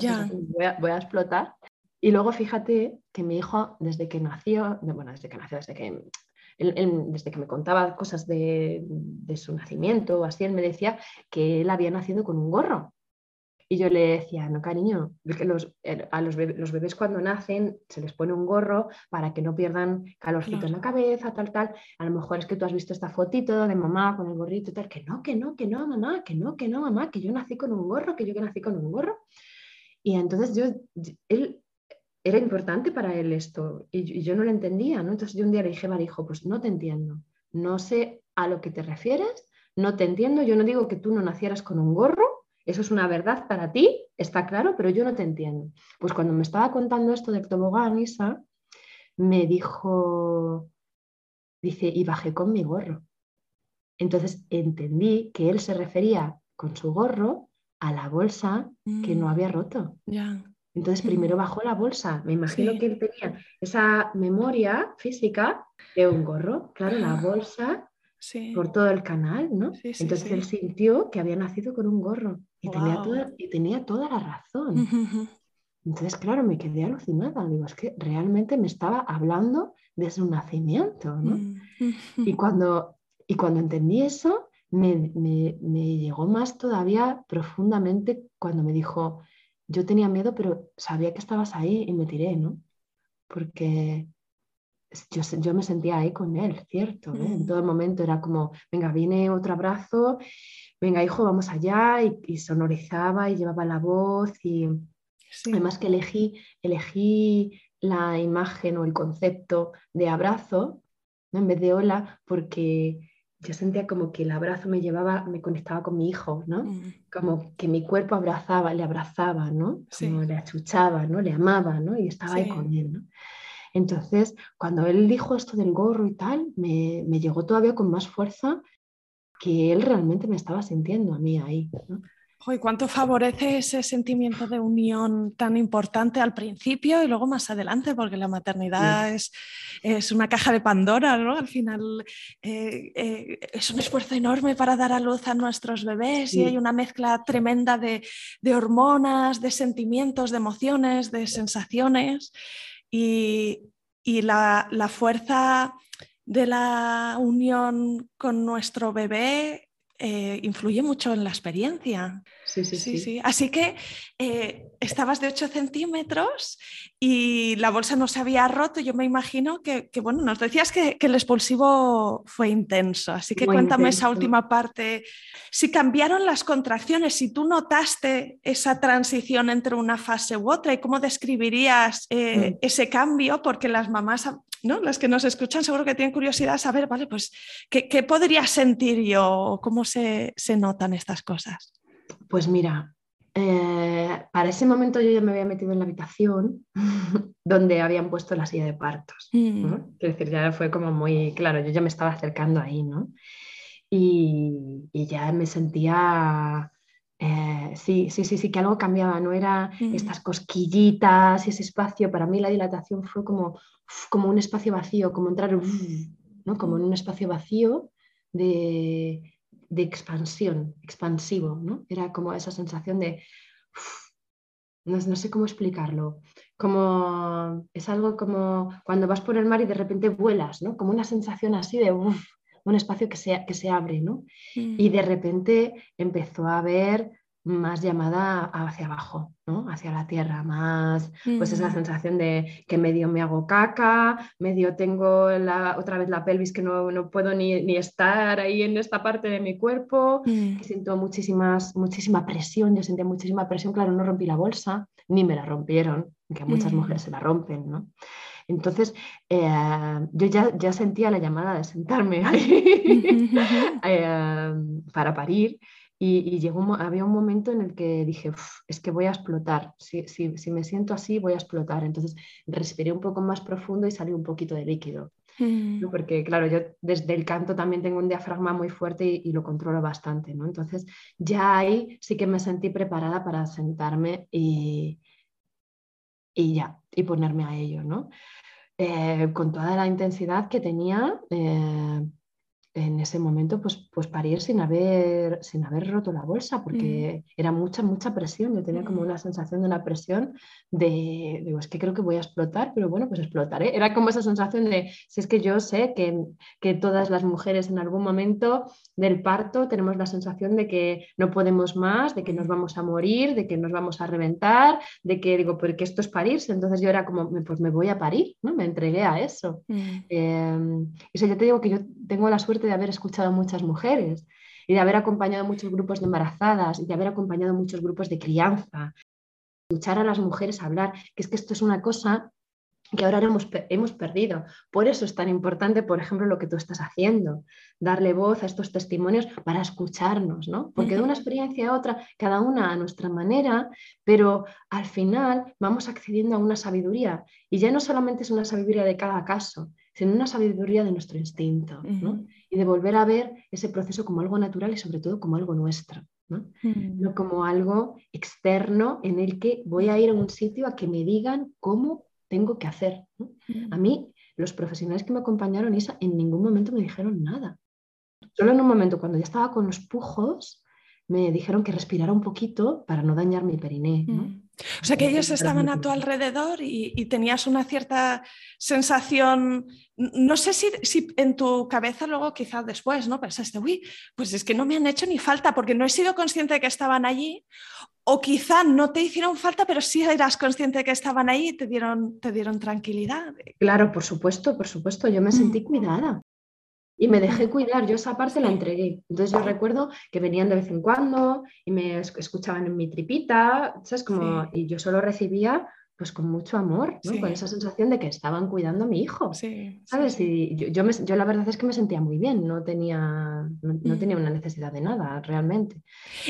[SPEAKER 2] voy, a, explotar. Y luego fíjate que mi hijo, desde que nació, bueno, desde que nació, desde que, desde que me contaba cosas de, de su nacimiento así, él me decía que él había nacido con un gorro. Y yo le decía, no, cariño, los, a los bebés, los bebés, cuando nacen se les pone un gorro para que no pierdan calorcito en la cabeza, tal, tal. A lo mejor es que tú has visto esta fotito de mamá con el gorrito y tal, que no, que no, que no, mamá, que no, que no, mamá, que yo nací con un gorro, que yo que nací con un gorro. Y entonces yo, él, era importante para él esto y, yo no lo entendía, ¿no? Entonces yo un día le dije, hijo, pues no te entiendo, no sé a lo que te refieres, no te entiendo, yo no digo que tú no nacieras con un gorro, eso es una verdad para ti, está claro, pero yo no te entiendo. Pues cuando me estaba contando esto del tobogán, Isa, me dijo, dice, y bajé con mi gorro. Entonces entendí que él se refería con su gorro a la bolsa que no mm. había roto. Entonces primero bajó la bolsa. Me imagino que él tenía esa memoria física de un gorro. Claro, la ah. Por todo el canal, ¿no? Entonces él sintió que había nacido con un gorro y, tenía, toda, y tenía toda la razón. Entonces, claro, me quedé alucinada. Digo, es que realmente me estaba hablando desde un nacimiento, ¿no? Mm. Y cuando, y cuando entendí eso, me, me, llegó más todavía profundamente cuando me dijo, yo tenía miedo, pero sabía que estabas ahí y me tiré, ¿no? Porque yo, yo me sentía ahí con él, ¿cierto? En mm. todo momento era como, venga, viene otro abrazo, venga, hijo, vamos allá, y, sonorizaba y llevaba la voz y además que elegí, elegí la imagen o el concepto de abrazo en vez de hola porque yo sentía como que el abrazo me llevaba, me conectaba con mi hijo, ¿no? Mm. Como que mi cuerpo abrazaba, le abrazaba, ¿no? Como le achuchaba, ¿no? Le amaba, ¿no? Y estaba ahí con él, ¿no? Entonces, cuando él dijo esto del gorro y tal, me, me llegó todavía con más fuerza que él realmente me estaba sintiendo a mí ahí, ¿no?
[SPEAKER 1] ¿Y cuánto favorece ese sentimiento de unión tan importante al principio y luego más adelante? Porque la maternidad es, es, una caja de Pandora, ¿no? Al final eh, eh, es un esfuerzo enorme para dar a luz a nuestros bebés y hay una mezcla tremenda de, de, hormonas, de sentimientos, de emociones, de sensaciones y, y la, la fuerza de la unión con nuestro bebé eh, influye mucho en la experiencia.
[SPEAKER 2] Sí, sí, sí.
[SPEAKER 1] Así que eh, estabas de 8 centímetros y la bolsa no se había roto. Yo me imagino que, bueno, nos decías que, el expulsivo fue intenso. Así que cuéntame esa última parte. Si cambiaron las contracciones, si tú notaste esa transición entre una fase u otra y cómo describirías eh, mm. ese cambio, porque las mamás ¿no? Las que nos escuchan seguro que tienen curiosidad de saber, vale, pues, ¿qué, qué podría sentir yo? ¿Cómo se, se, notan estas cosas?
[SPEAKER 2] Pues mira, eh, para ese momento yo ya me había metido en la habitación donde habían puesto la silla de partos. Mm. Es decir, ya fue como muy claro, yo ya me estaba acercando ahí, ¿no? Y, y ya me sentía eh, sí, sí, sí, sí, que algo cambiaba, no era mm. estas cosquillitas y ese espacio. Para mí la dilatación fue como, como un espacio vacío, como entrar, ¿no? como en un espacio vacío de, de expansión, expansivo, ¿no? Era como esa sensación de, no, no, sé cómo explicarlo, como es algo como cuando vas por el mar y de repente vuelas, ¿no? Como una sensación así de, un espacio que se, que se abre, ¿no? Y de repente empezó a haber más llamada hacia abajo, ¿no? hacia la tierra, más pues esa sensación de que medio me hago caca, medio tengo la, otra vez la pelvis que no, no puedo ni, ni, estar ahí en esta parte de mi cuerpo, mm. siento muchísimas, muchísima presión, yo sentía muchísima presión, claro, no rompí la bolsa, ni me la rompieron, que a muchas mm. mujeres se la rompen, ¿no? Entonces, eh, yo ya, ya, sentía la llamada de sentarme ahí eh, para parir y, llegó, había un momento en el que dije, es que voy a explotar, si, si, si, me siento así voy a explotar. Entonces respiré un poco más profundo y salí un poquito de líquido. Mm. Porque claro, yo desde el canto también tengo un diafragma muy fuerte y, lo controlo bastante. ¿no? Entonces ya ahí sí que me sentí preparada para sentarme y, y ya, y ponerme a ello. ¿no? Eh, con toda la intensidad que tenía eh, en ese momento, pues, pues parir sin haber, sin haber roto la bolsa, porque mm. era mucha, mucha presión. Yo tenía como una sensación de una presión de, digo, es que creo que voy a explotar, pero bueno, pues explotaré. Era como esa sensación de, si es que yo sé que, que todas las mujeres en algún momento del parto tenemos la sensación de que no podemos más, de que nos vamos a morir, de que nos vamos a reventar, de que digo, porque esto es parirse. Entonces yo era como, pues me voy a parir, ¿no? Me entregué a eso. Mm. Eh, y eso yo te digo que yo tengo la suerte de haber escuchado a muchas mujeres y de haber acompañado muchos grupos de embarazadas y de haber acompañado muchos grupos de crianza. Escuchar a las mujeres hablar, que es que esto es una cosa que ahora hemos, hemos perdido. Por eso es tan importante, por ejemplo, lo que tú estás haciendo, darle voz a estos testimonios para escucharnos, ¿no? Porque de una experiencia a otra, cada una a nuestra manera, pero al final vamos accediendo a una sabiduría. Y ya no solamente es una sabiduría de cada caso, sino una sabiduría de nuestro instinto, ¿no? Y de volver a ver ese proceso como algo natural y sobre todo como algo nuestro, ¿no? No como algo externo en el que voy a ir a un sitio a que me digan cómo tengo que hacer. A mí, los profesionales que me acompañaron, Isa, en ningún momento me dijeron nada. Solo en un momento, cuando ya estaba con los pujos, me dijeron que respirara un poquito para no dañar mi periné. Mm.
[SPEAKER 1] O sea que ellos estaban a tu alrededor y, tenías una cierta sensación, no sé si, si, en tu cabeza luego quizás después, ¿no? Pensaste, uy, pues es que no me han hecho ni falta porque no he sido consciente de que estaban allí o quizá no te hicieron falta, pero sí eras consciente de que estaban ahí y te dieron, te dieron tranquilidad.
[SPEAKER 2] Claro, por supuesto, por supuesto, yo me sentí mm. cuidada. Y me dejé cuidar, yo esa parte la entregué. Entonces yo recuerdo que venían de vez en cuando y me escuchaban en mi tripita, ¿sabes? Como, Y yo solo recibía pues con mucho amor, ¿no? con esa sensación de que estaban cuidando a mi hijo. ¿Sabes? Y yo, yo, yo, la verdad es que me sentía muy bien, no tenía, no, tenía mm. una necesidad de nada realmente.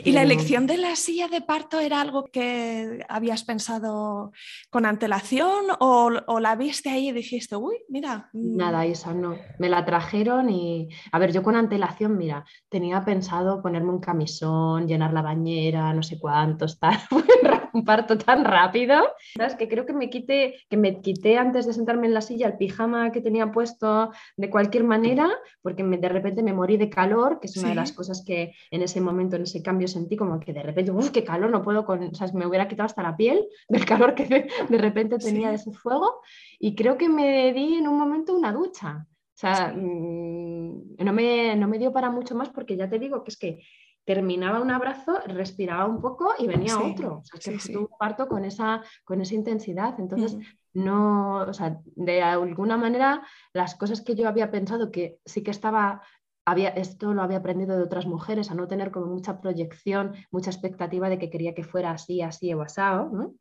[SPEAKER 1] ¿Y la elección de la silla de parto era algo que habías pensado con antelación o, o la viste ahí y dijiste, uy, mira?
[SPEAKER 2] Mm"? Nada, esa no. Me la trajeron y, a ver, yo con antelación, mira, tenía pensado ponerme un camisón, llenar la bañera, no sé cuántos, tal, un parto tan rápido. ¿Sabes? que creo que me quité, que me quité antes de sentarme en la silla el pijama que tenía puesto de cualquier manera, porque de repente me morí de calor, que es una de las cosas que en ese momento, en ese cambio sentí como que de repente, uff, qué calor, no puedo con, o sea, me hubiera quitado hasta la piel del calor que de, repente tenía de ese fuego. Y creo que me di en un momento una ducha. O sea, mm, no, me, no me dio para mucho más porque ya te digo que es que terminaba un abrazo, respiraba un poco y venía otro. O sea, que un parto con esa, con esa intensidad. Entonces, no, o sea, de alguna manera, las cosas que yo había pensado que sí que estaba había, esto lo había aprendido de otras mujeres, a no tener como mucha proyección, mucha expectativa de que quería que fuera así, así o asado, ¿no?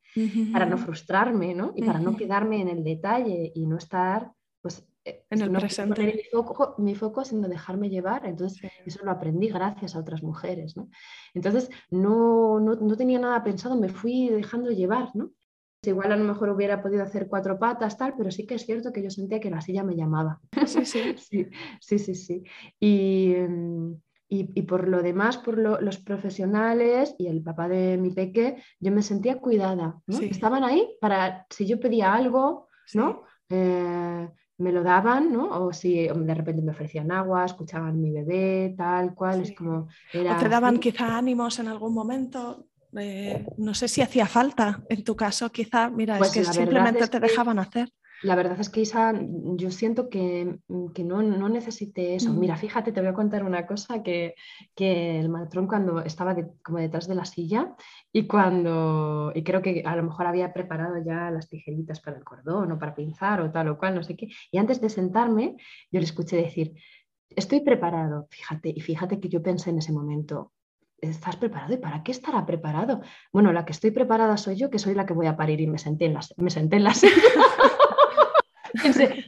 [SPEAKER 2] Para no frustrarme, ¿no? Y para no quedarme en el detalle y no estar, pues,
[SPEAKER 1] en el presente.
[SPEAKER 2] Mi foco, mi foco sino dejarme llevar, entonces eso lo aprendí gracias a otras mujeres, ¿no? Entonces no, no, no, tenía nada pensado, me fui dejando llevar, ¿no? Igual a lo mejor hubiera podido hacer cuatro patas, tal, pero sí que es cierto que yo sentía que la silla me llamaba.
[SPEAKER 1] Sí, sí.
[SPEAKER 2] sí, sí, sí, sí. Y, y, y, por lo demás, por lo, los profesionales y el papá de mi peque, yo me sentía cuidada, ¿no? Estaban ahí para, si yo pedía algo, ¿no? Eh, me lo daban, ¿no? O si de repente me ofrecían agua, escuchaban mi bebé, tal cual, es como...
[SPEAKER 1] o te daban quizá ánimos en algún momento, eh, no sé si hacía falta, en tu caso quizá, mira, es pues que simplemente te dejaban hacer.
[SPEAKER 2] La verdad es que Isa, yo siento que, que no, no, necesité eso. Mm. Mira, fíjate, te voy a contar una cosa que, que el matrón cuando estaba como detrás de la silla y cuando, y creo que a lo mejor había preparado ya las tijeritas para el cordón o para pinzar o tal o cual, no sé qué, y antes de sentarme yo le escuché decir, estoy preparado, fíjate, y fíjate que yo pensé en ese momento, ¿estás preparado? ¿Y para qué estará preparado? Bueno, la que estoy preparada soy yo, que soy la que voy a parir y me senté en la, me senté en la silla.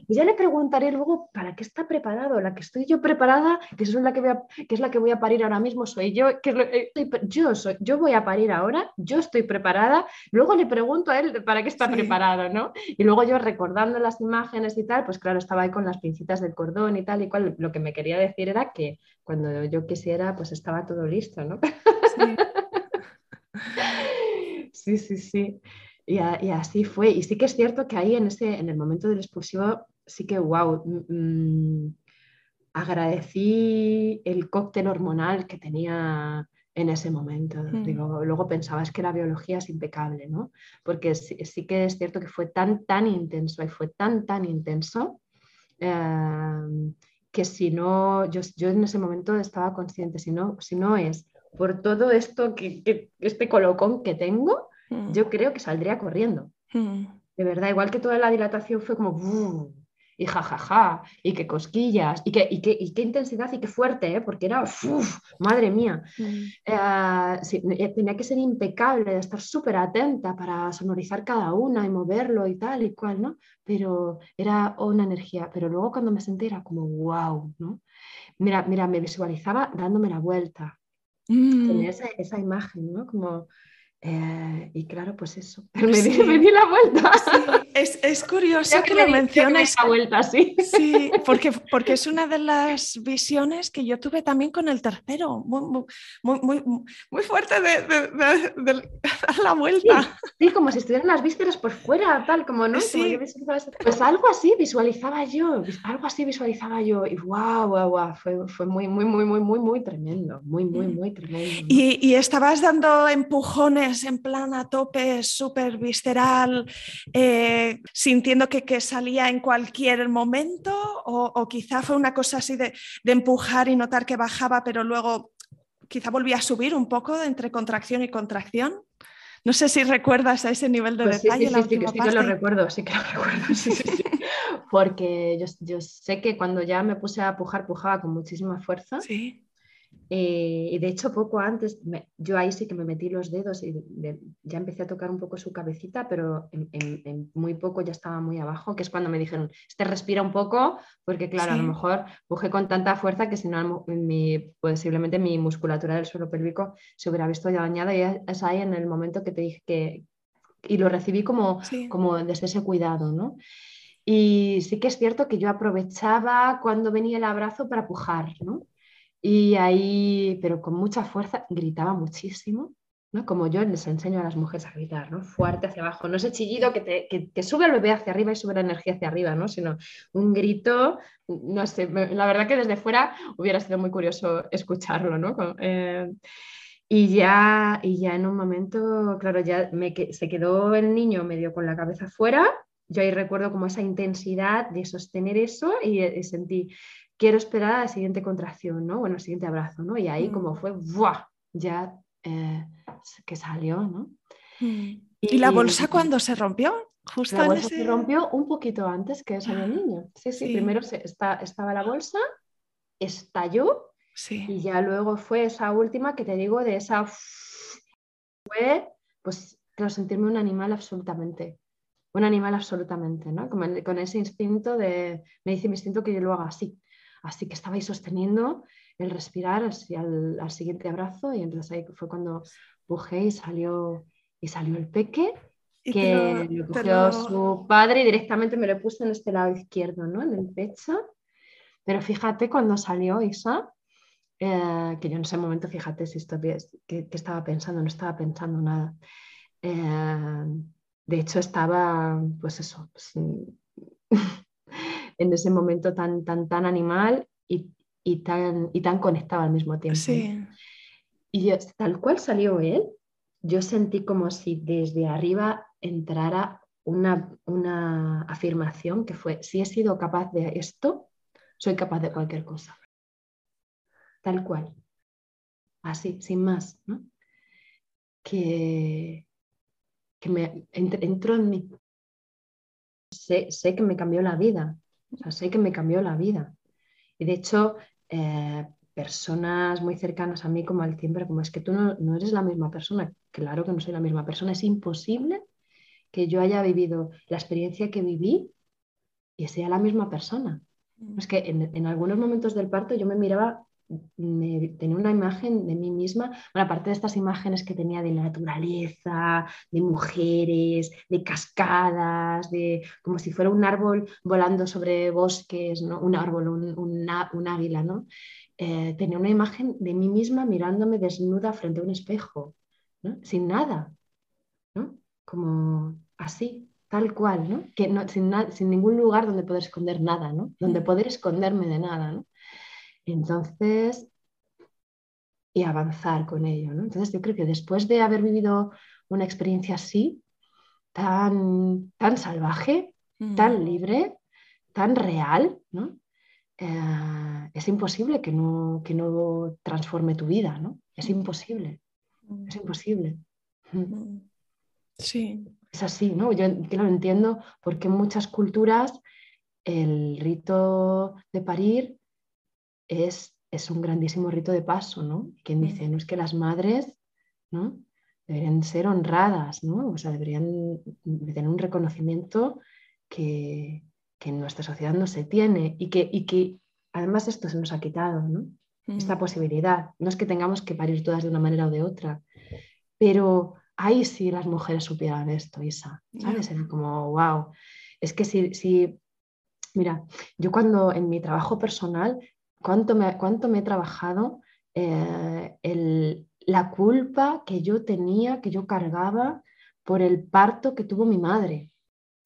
[SPEAKER 2] Ya le preguntaré luego para qué está preparado, la que estoy yo preparada, que, es la que, voy a, que es la que voy a parir ahora mismo, soy yo, que eh, yo, soy, yo voy a parir ahora, yo estoy preparada, luego le pregunto a él para qué está preparado, ¿no? Y luego yo recordando las imágenes y tal, pues claro, estaba ahí con las pincitas del cordón y tal y cual, lo que me quería decir era que cuando yo quisiera, pues estaba todo listo, ¿no? sí, sí. sí. Y, así fue. Y sí que es cierto que ahí en, ese, en el momento del expulsivo, sí que, wow, mm, agradecí el cóctel hormonal que tenía en ese momento. Mm. Digo, luego pensaba, es que la biología es impecable, ¿no? Porque sí, que es cierto que fue tan, tan intenso y fue tan, tan intenso. Em, que si no, yo, yo, en ese momento estaba consciente, si no, si no es por todo esto, que, que este colocón que tengo, Mm. yo creo que saldría corriendo. Mm. De verdad, igual que toda la dilatación fue como y jajaja, y qué cosquillas, y qué, y qué, y qué intensidad y qué fuerte, ¿eh? porque era, madre mía, mm. eh, eh, tenía que ser impecable, estar súper atenta para sonorizar cada una y moverlo y tal y cual, ¿no? Pero era una energía, pero luego cuando me senté era como, wow, ¿no? Mira, mira, me visualizaba dándome la vuelta, esa, esa imagen, ¿no? Como Eh, y claro, pues eso, me, di, la vuelta.
[SPEAKER 1] es, curioso que, lo menciones.
[SPEAKER 2] La vuelta, sí.
[SPEAKER 1] Sí, porque, porque es una de las visiones que yo tuve también con el tercero, muy, muy, muy, fuerte de, la vuelta.
[SPEAKER 2] Sí, como si estuvieran las vísceras por fuera, tal, como no. pues algo así visualizaba yo, algo así visualizaba yo, y wow, wow, wow, fue, fue muy, muy, muy, muy, muy, muy tremendo, muy, muy, mm. muy tremendo.
[SPEAKER 1] Y, y estabas dando empujones en plan a tope, súper visceral, eh, sintiendo que, que, salía en cualquier momento? O, quizá fue una cosa así de, empujar y notar que bajaba, pero luego quizá volvía a subir un poco entre contracción y contracción? No sé si recuerdas a ese nivel de pues detalle.
[SPEAKER 2] Sí, sí, sí, que, lo recuerdo, sí que lo recuerdo. Porque yo, yo, sé que cuando ya me puse a pujar, pujaba con muchísima fuerza.
[SPEAKER 1] Sí.
[SPEAKER 2] Eh, y de hecho, poco antes, yo ahí sí que me metí los dedos y ya empecé a tocar un poco su cabecita, pero en, muy poco ya estaba muy abajo, que es cuando me dijeron, este respira un poco, porque claro, a lo mejor puje con tanta fuerza que si no, mi, posiblemente mi musculatura del suelo pélvico se hubiera visto ya dañada y es ahí en el momento que te dije que, y lo recibí como, como desde ese cuidado, ¿no? Y sí que es cierto que yo aprovechaba cuando venía el abrazo para pujar, ¿no? Y ahí, pero con mucha fuerza, gritaba muchísimo, ¿no? Como yo les enseño a las mujeres a gritar, ¿no? Fuerte hacia abajo, no ese chillido que, te, que, sube el bebé hacia arriba y sube la energía hacia arriba, ¿no? Sino un grito, no sé, la verdad que desde fuera hubiera sido muy curioso escucharlo, ¿no? Eh, y ya, y ya en un momento, claro, ya me, se quedó el niño medio con la cabeza fuera. Yo ahí recuerdo como esa intensidad de sostener eso y, y sentí quiero esperar a la siguiente contracción, ¿no? Bueno, el siguiente abrazo, ¿no? Y ahí como mm. fue, ¡buah! Ya eh, que salió, ¿no?
[SPEAKER 1] Mm. ¿Y, la bolsa cuando se rompió?
[SPEAKER 2] Justo la bolsa se rompió un poquito antes que eso el niño. Sí, sí, primero se, está, estaba la bolsa, estalló sí. y ya luego fue esa última que te digo de esa... Fue, pues, claro, sentirme un animal absolutamente. Un animal absolutamente, ¿no? Con, con ese instinto de... Me dice mi instinto que yo lo haga así Así que estabais sosteniendo el respirar hacia al, al, siguiente abrazo y entonces ahí fue cuando pujé y salió, y salió el peque que lo, cogió su padre y directamente me lo puse en este lado izquierdo, ¿no? En el pecho. Pero fíjate cuando salió Isa, eh, que yo en ese momento, fíjate si esto, que, estaba pensando, no estaba pensando nada. Eh, de hecho, estaba, pues eso, pues, en ese momento tan, tan, tan animal y, y tan, y tan conectado al mismo tiempo.
[SPEAKER 1] Sí.
[SPEAKER 2] Y tal cual salió él, yo sentí como si desde arriba entrara una, una afirmación que fue, si he sido capaz de esto, soy capaz de cualquier cosa. Tal cual. Así, sin más. ¿no? Que, que me entró en mí. Sé, sé, que me cambió la vida. O sea, sé que me cambió la vida. Y de hecho, eh, personas muy cercanas a mí como al tiempo, como es que tú no, no, eres la misma persona. Claro que no soy la misma persona. Es imposible que yo haya vivido la experiencia que viví y sea la misma persona. Es que en, en algunos momentos del parto yo me miraba tenía una imagen de mí misma, bueno, aparte de estas imágenes que tenía de naturaleza, de mujeres, de cascadas, de como si fuera un árbol volando sobre bosques, un árbol, un, águila, ¿no? Eh, tenía una imagen de mí misma mirándome desnuda frente a un espejo, sin nada, ¿no? como así, tal cual, ¿no? Que no, sin, sin, ningún lugar donde poder esconder nada, ¿no? donde poder esconderme de nada. ¿no? Entonces, y avanzar con ello. ¿no? Entonces, yo creo que después de haber vivido una experiencia así, tan, tan salvaje, tan libre, tan real, ¿no? Eh, es imposible que no, que no transforme tu vida, ¿no? Es imposible, es imposible.
[SPEAKER 1] Sí.
[SPEAKER 2] Es así, ¿no? Yo, lo entiendo porque en muchas culturas el rito de parir es, es un grandísimo rito de paso, ¿no? Quien dice, no es que las madres, ¿no? Deberían ser honradas, ¿no? O sea, deberían tener un reconocimiento que, que, en nuestra sociedad no se tiene y que, y que además esto se nos ha quitado, ¿no? Esta posibilidad. No es que tengamos que parir todas de una manera o de otra, pero ahí sí las mujeres supieran esto, Isa, ¿sabes? Era como, wow, es que si, si, mira, yo cuando en mi trabajo personal, cuánto me, cuánto me he trabajado eh, la culpa que yo tenía, que yo cargaba por el parto que tuvo mi madre,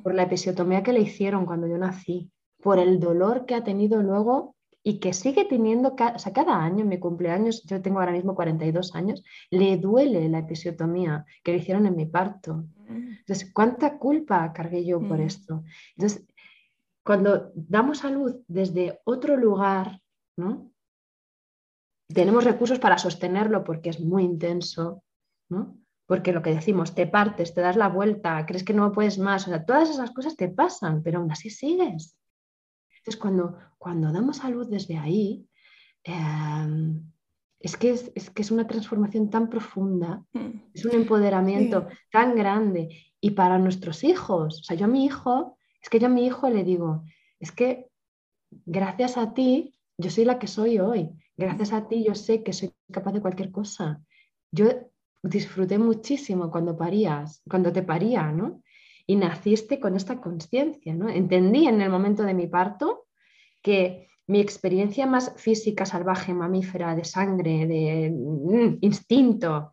[SPEAKER 2] por la episiotomía que le hicieron cuando yo nací, por el dolor que ha tenido luego y que sigue teniendo, o sea, cada año, en mi cumpleaños, yo tengo ahora mismo 42 años, le duele la episiotomía que le hicieron en mi parto. Mm. Entonces, ¿cuánta culpa cargué yo por mm. esto? Entonces, cuando damos a luz desde otro lugar, ¿no? Tenemos recursos para sostenerlo porque es muy intenso, ¿no? Porque lo que decimos, te partes, te das la vuelta, crees que no puedes más, o sea, todas esas cosas te pasan, pero aún así sigues. Entonces, cuando, cuando damos a luz desde ahí, em, es, que es, que es una transformación tan profunda, mm. es un empoderamiento tan grande. Y para nuestros hijos, o sea, yo a mi hijo, es que yo a mi hijo le digo, es que gracias a ti, yo soy la que soy hoy. Gracias a ti, yo sé que soy capaz de cualquier cosa. Yo disfruté muchísimo cuando parías, cuando te paría, ¿no? y naciste con esta conciencia. ¿no? Entendí en el momento de mi parto que mi experiencia más física, salvaje, mamífera, de sangre, de mm, instinto,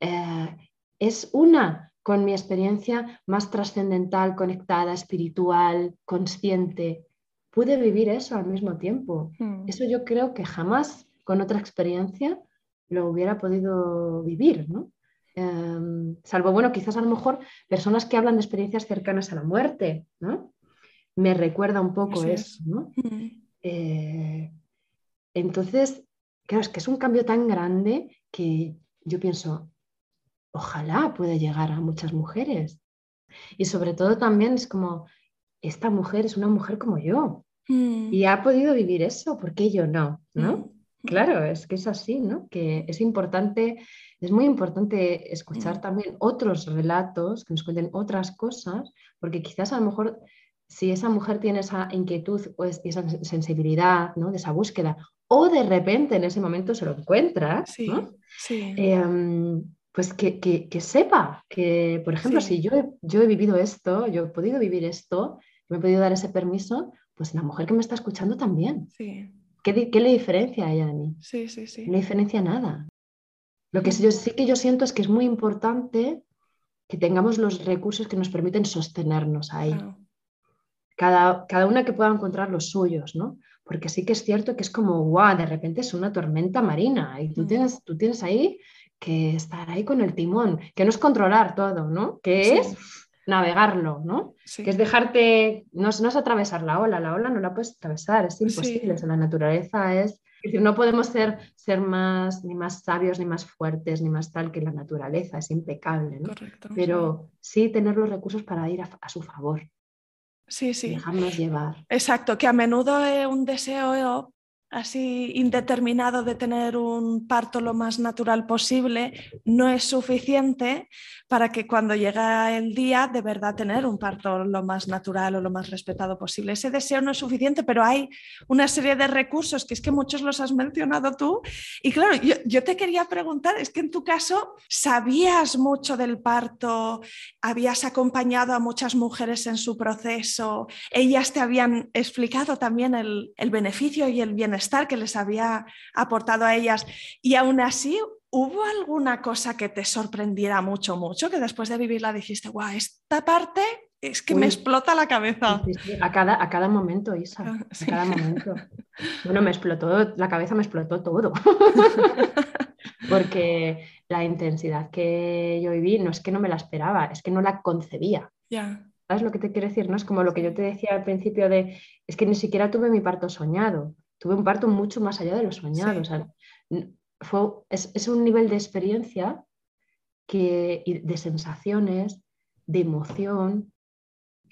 [SPEAKER 2] eh, es una con mi experiencia más trascendental, conectada, espiritual, consciente. Pude vivir eso al mismo tiempo. Hmm. Eso yo creo que jamás con otra experiencia lo hubiera podido vivir, ¿no? Em, salvo, bueno, quizás a lo mejor personas que hablan de experiencias cercanas a la muerte, ¿no? Me recuerda un poco eso, ¿no? Eh, entonces, claro, es que es un cambio tan grande que yo pienso, ojalá pueda llegar a muchas mujeres. Y sobre todo también es como, esta mujer es una mujer como yo. Mm. Y ha podido vivir eso, ¿por qué yo no? ¿no? Mm. Claro, es que es así, ¿no? Que es importante, es muy importante escuchar mm. también otros relatos, que nos cuenten otras cosas, porque quizás a lo mejor si esa mujer tiene esa inquietud o esa sensibilidad, ¿no? De esa búsqueda, o de repente en ese momento se lo encuentra, em, pues que, sepa que, por ejemplo, si yo he, yo he vivido esto, yo he podido vivir esto, me he podido dar ese permiso, pues la mujer que me está escuchando también. Sí. ¿Qué, le diferencia a ella de mí?
[SPEAKER 1] Sí, sí, sí.
[SPEAKER 2] No le diferencia nada. Lo que yo, sí que yo siento es que es muy importante que tengamos los recursos que nos permiten sostenernos ahí. Cada, cada, una que pueda encontrar los suyos, ¿no? Porque sí que es cierto que es como, guau, de repente es una tormenta marina y tú, mm. tienes, tú tienes ahí que estar ahí con el timón, que no es controlar todo, ¿no? Que es navegarlo, ¿no? Que es dejarte, no es, no es, atravesar la ola, la ola no la puedes atravesar, es imposible, la naturaleza es, es decir, no podemos ser, ser más, ni más sabios, ni más fuertes, ni más tal que la naturaleza, es impecable, ¿no? Pero sí. tener los recursos para ir a, su favor.
[SPEAKER 1] Sí, sí.
[SPEAKER 2] Dejarnos llevar.
[SPEAKER 1] Exacto, que a menudo es un deseo así indeterminado de tener un parto lo más natural posible no es suficiente para que cuando llega el día de verdad tener un parto lo más natural o lo más respetado posible. Ese deseo no es suficiente, pero hay una serie de recursos que es que muchos los has mencionado tú. Y claro, yo, te quería preguntar, es que en tu caso sabías mucho del parto, habías acompañado a muchas mujeres en su proceso, ellas te habían explicado también el, el beneficio y el bienestar que les había aportado a ellas. Y aún así, ¿hubo alguna cosa que te sorprendiera mucho, mucho, que después de vivirla dijiste, guau, esta parte es que me explota la cabeza?
[SPEAKER 2] A, cada, a cada momento, Isa, ah, a cada momento. Bueno, me explotó, la cabeza me explotó todo. Porque la intensidad que yo viví no es que no me la esperaba, es que no la concebía.
[SPEAKER 1] Ya.
[SPEAKER 2] ¿Sabes lo que te quiero decir? No es como lo que yo te decía al principio de, es que ni siquiera tuve mi parto soñado tuve un parto mucho más allá de lo soñado. fue, es, un nivel de experiencia que, de sensaciones, de emoción,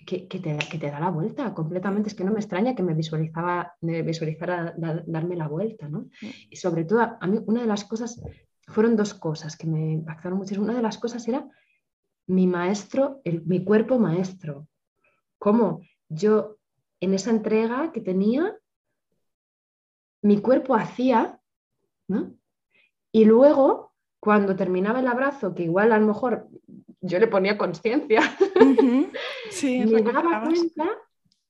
[SPEAKER 2] que, te, da la vuelta completamente. Es que no me extraña que me, visualizaba, me visualizara darme la vuelta. ¿no? Y sobre todo, a mí una de las cosas, fueron dos cosas que me impactaron muchísimo. Una de las cosas era mi maestro, mi cuerpo maestro. Cómo yo en esa entrega que tenía mi cuerpo hacía, ¿no? Y luego cuando terminaba el abrazo, que igual a lo mejor yo le ponía conciencia, me daba cuenta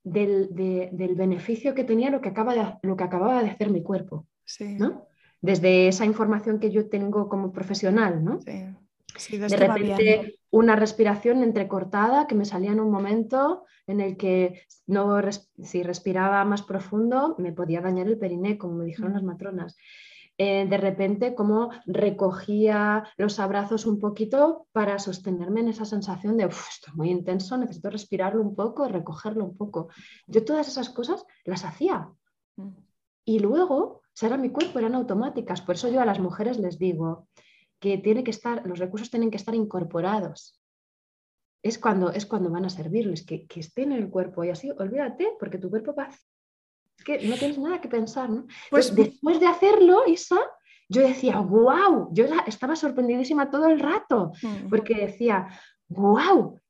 [SPEAKER 2] del, beneficio que tenía lo que, acaba de, lo que acababa de hacer mi cuerpo. ¿no? Desde esa información que yo tengo como profesional, ¿no? De repente una respiración entrecortada que me salía en un momento en el que no si respiraba más profundo me podía dañar el periné, como me dijeron las matronas. Eh, de repente como recogía los abrazos un poquito para sostenerme en esa sensación de, esto es muy intenso, necesito respirarlo un poco, recogerlo un poco. Yo todas esas cosas las hacía. Mm. Y luego, o sea, era mi cuerpo, eran automáticas. Por eso yo a las mujeres les digo que tiene que estar, los recursos tienen que estar incorporados. Es cuando, es cuando van a servirles, que, que estén en el cuerpo y así, olvídate, porque tu cuerpo va que no tienes nada que pensar, ¿no? Pues después de hacerlo, Isa, yo decía, wow, yo estaba sorprendidísima todo el rato, mm. porque decía, wow,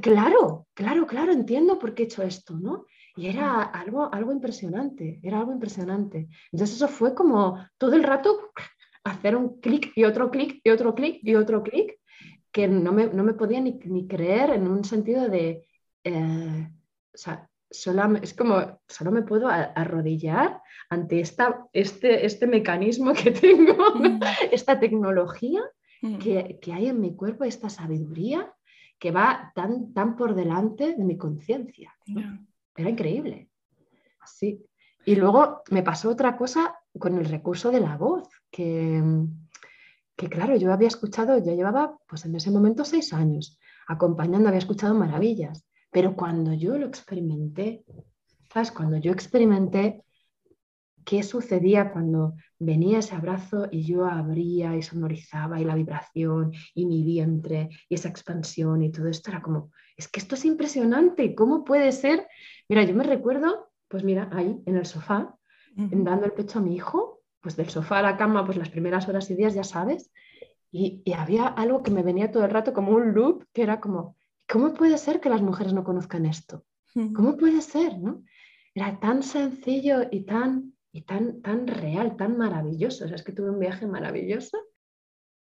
[SPEAKER 2] claro, claro, claro, entiendo por qué he hecho esto, ¿no? Y era mm. algo, algo impresionante, era algo impresionante. Entonces eso fue como todo el rato hacer un clic y otro clic y otro clic y otro clic, que no me, no me podía ni, ni, creer en un sentido de, eh, o sea, es como, solo me puedo arrodillar ante esta, este, este mecanismo que tengo, mm. esta tecnología mm. que, que, hay en mi cuerpo, esta sabiduría que va tan, tan por delante de mi conciencia. Era increíble. Sí. Y luego me pasó otra cosa con el recurso de la voz, que, que claro, yo había escuchado, ya llevaba pues en ese momento seis años acompañando, había escuchado maravillas pero cuando yo lo experimenté, ¿sabes? Cuando yo experimenté qué sucedía cuando venía ese abrazo y yo abría y sonorizaba y la vibración y mi vientre y esa expansión y todo esto era como, es que esto es impresionante, ¿cómo puede ser? Mira, yo me recuerdo, pues mira, ahí en el sofá, dando el pecho a mi hijo, pues del sofá a la cama, pues las primeras horas y días, ya sabes, y, y había algo que me venía todo el rato como un loop, que era como, ¿cómo puede ser que las mujeres no conozcan esto? ¿Cómo puede ser? ¿no? Era tan sencillo y tan, y tan, tan real, tan maravilloso. O sea, es que tuve un viaje maravilloso,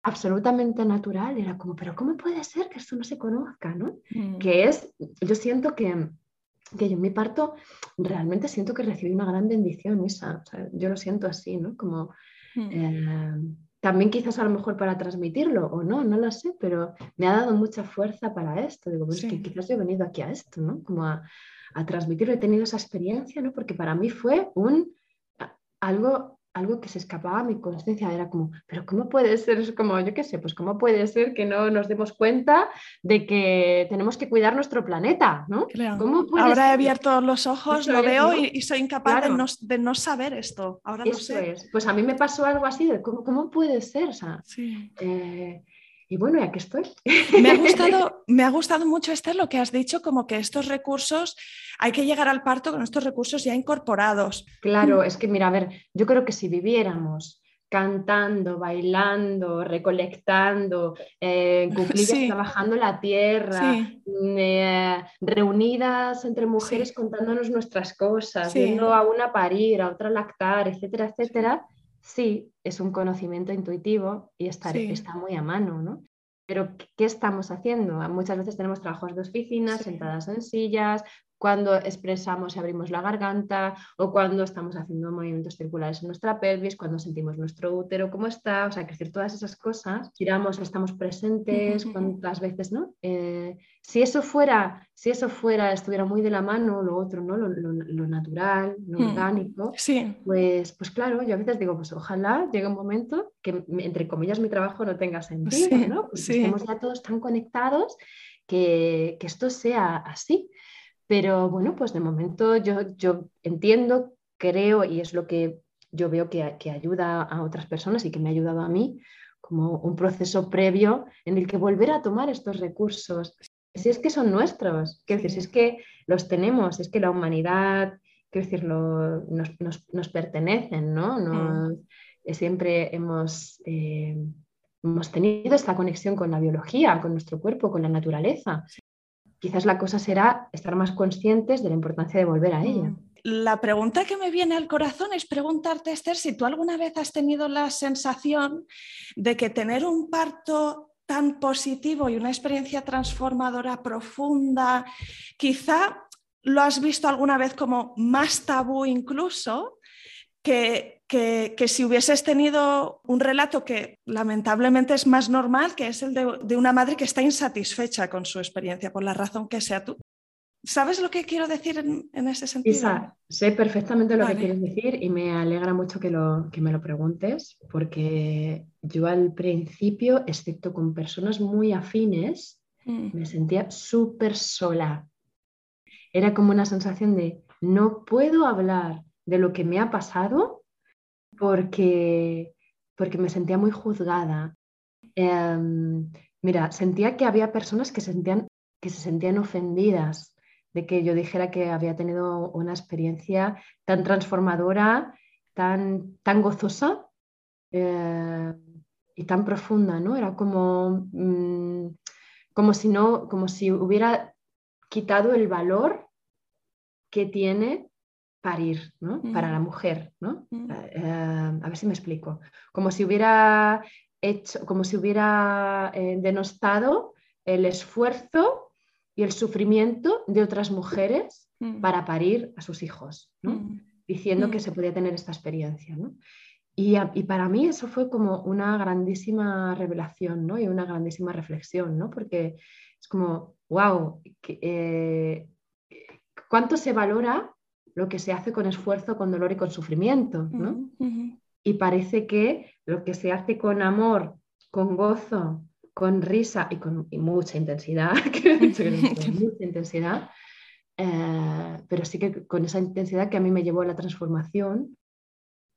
[SPEAKER 2] absolutamente natural. Era como, pero ¿cómo puede ser que esto no se conozca? ¿no? Mm. Que es, yo siento que, que yo en mi parto realmente siento que recibí una gran bendición, Isa. O sea, yo lo siento así, ¿no? Como... Mm. Eh, también quizás a lo mejor para transmitirlo o no, no lo sé, pero me ha dado mucha fuerza para esto. Digo, pues que quizás yo he venido aquí a esto, ¿no? Como a, a transmitirlo, he tenido esa experiencia, ¿no? Porque para mí fue un, algo algo que se escapaba a mi conciencia, era como, pero ¿cómo puede ser? Es como, yo qué sé, pues ¿cómo puede ser que no nos demos cuenta de que tenemos que cuidar nuestro planeta? ¿no?
[SPEAKER 1] Ahora he abierto los ojos, lo veo y, soy incapaz de, no, saber esto. Ahora lo sé.
[SPEAKER 2] Es. Pues a mí me pasó algo así, de ¿cómo, cómo puede ser? O sea, sí. Eh, y bueno, ya que estoy.
[SPEAKER 1] Me ha gustado, me ha gustado mucho, Esther, lo que has dicho, como que estos recursos, hay que llegar al parto con estos recursos ya incorporados.
[SPEAKER 2] Claro, es que mira, a ver, yo creo que si viviéramos cantando, bailando, recolectando, eh, trabajando la tierra, mm, eh, reunidas entre mujeres contándonos nuestras cosas, viendo a una parir, a otra lactar, etcétera, etcétera, sí, es un conocimiento intuitivo y está, está muy a mano, ¿no? Pero ¿qué estamos haciendo? Muchas veces tenemos trabajos de oficina, sentadas en sillas, cuando expresamos y abrimos la garganta o cuando estamos haciendo movimientos circulares en nuestra pelvis, cuando sentimos nuestro útero cómo está, o sea, que decir todas esas cosas, giramos, estamos presentes, cuántas veces, ¿no? Eh, si eso fuera, si eso fuera, estuviera muy de la mano, lo otro, ¿no? Lo, natural, lo hmm. orgánico, sí. pues, pues claro, yo a veces digo, pues ojalá llegue un momento que, entre comillas, mi trabajo no tenga sentido, ¿no? Pues estemos ya todos tan conectados que, que esto sea así. Pero bueno, pues de momento yo, yo entiendo, creo y es lo que yo veo que, que, ayuda a otras personas y que me ha ayudado a mí como un proceso previo en el que volver a tomar estos recursos. Si es que son nuestros, quiero decir, si es que los tenemos, es que la humanidad, quiero decirlo, nos, nos, nos pertenecen, ¿no? Mm. Siempre hemos, eh, hemos tenido esta conexión con la biología, con nuestro cuerpo, con la naturaleza quizás la cosa será estar más conscientes de la importancia de volver a ella. Mm.
[SPEAKER 1] La pregunta que me viene al corazón es preguntarte, Esther, si tú alguna vez has tenido la sensación de que tener un parto tan positivo y una experiencia transformadora profunda, quizá lo has visto alguna vez como más tabú incluso que, que, si hubieses tenido un relato que lamentablemente es más normal, que es el de, de, una madre que está insatisfecha con su experiencia, por la razón que sea tú. ¿Sabes lo que quiero decir en, ese sentido?
[SPEAKER 2] Isa, sé perfectamente lo que quieres decir y me alegra mucho que, lo, que me lo preguntes, porque yo al principio, excepto con personas muy afines, mm. me sentía súper sola. Era como una sensación de no puedo hablar de lo que me ha pasado porque, porque me sentía muy juzgada. Em, mira, sentía que había personas que, sentían, que se sentían ofendidas de que yo dijera que había tenido una experiencia tan transformadora, tan, tan gozosa eh, y tan profunda, ¿no? Era como, mm, como, si no, como si hubiera quitado el valor que tiene parir, ¿no? Para la mujer, ¿no? Eh, a ver si me explico. Como si hubiera hecho, como si hubiera eh, denostado el esfuerzo y el sufrimiento de otras mujeres mm. para parir a sus hijos, mm. diciendo que mm. se podía tener esta experiencia. Y, para mí eso fue como una grandísima revelación y una grandísima reflexión, ¿no? porque es como, wow, eh, ¿cuánto se valora lo que se hace con esfuerzo, con dolor y con sufrimiento? Y parece que lo que se hace con amor, con gozo, con risa y con mucha intensidad, mucha intensidad, eh, pero sí que con esa intensidad que a mí me llevó a la transformación,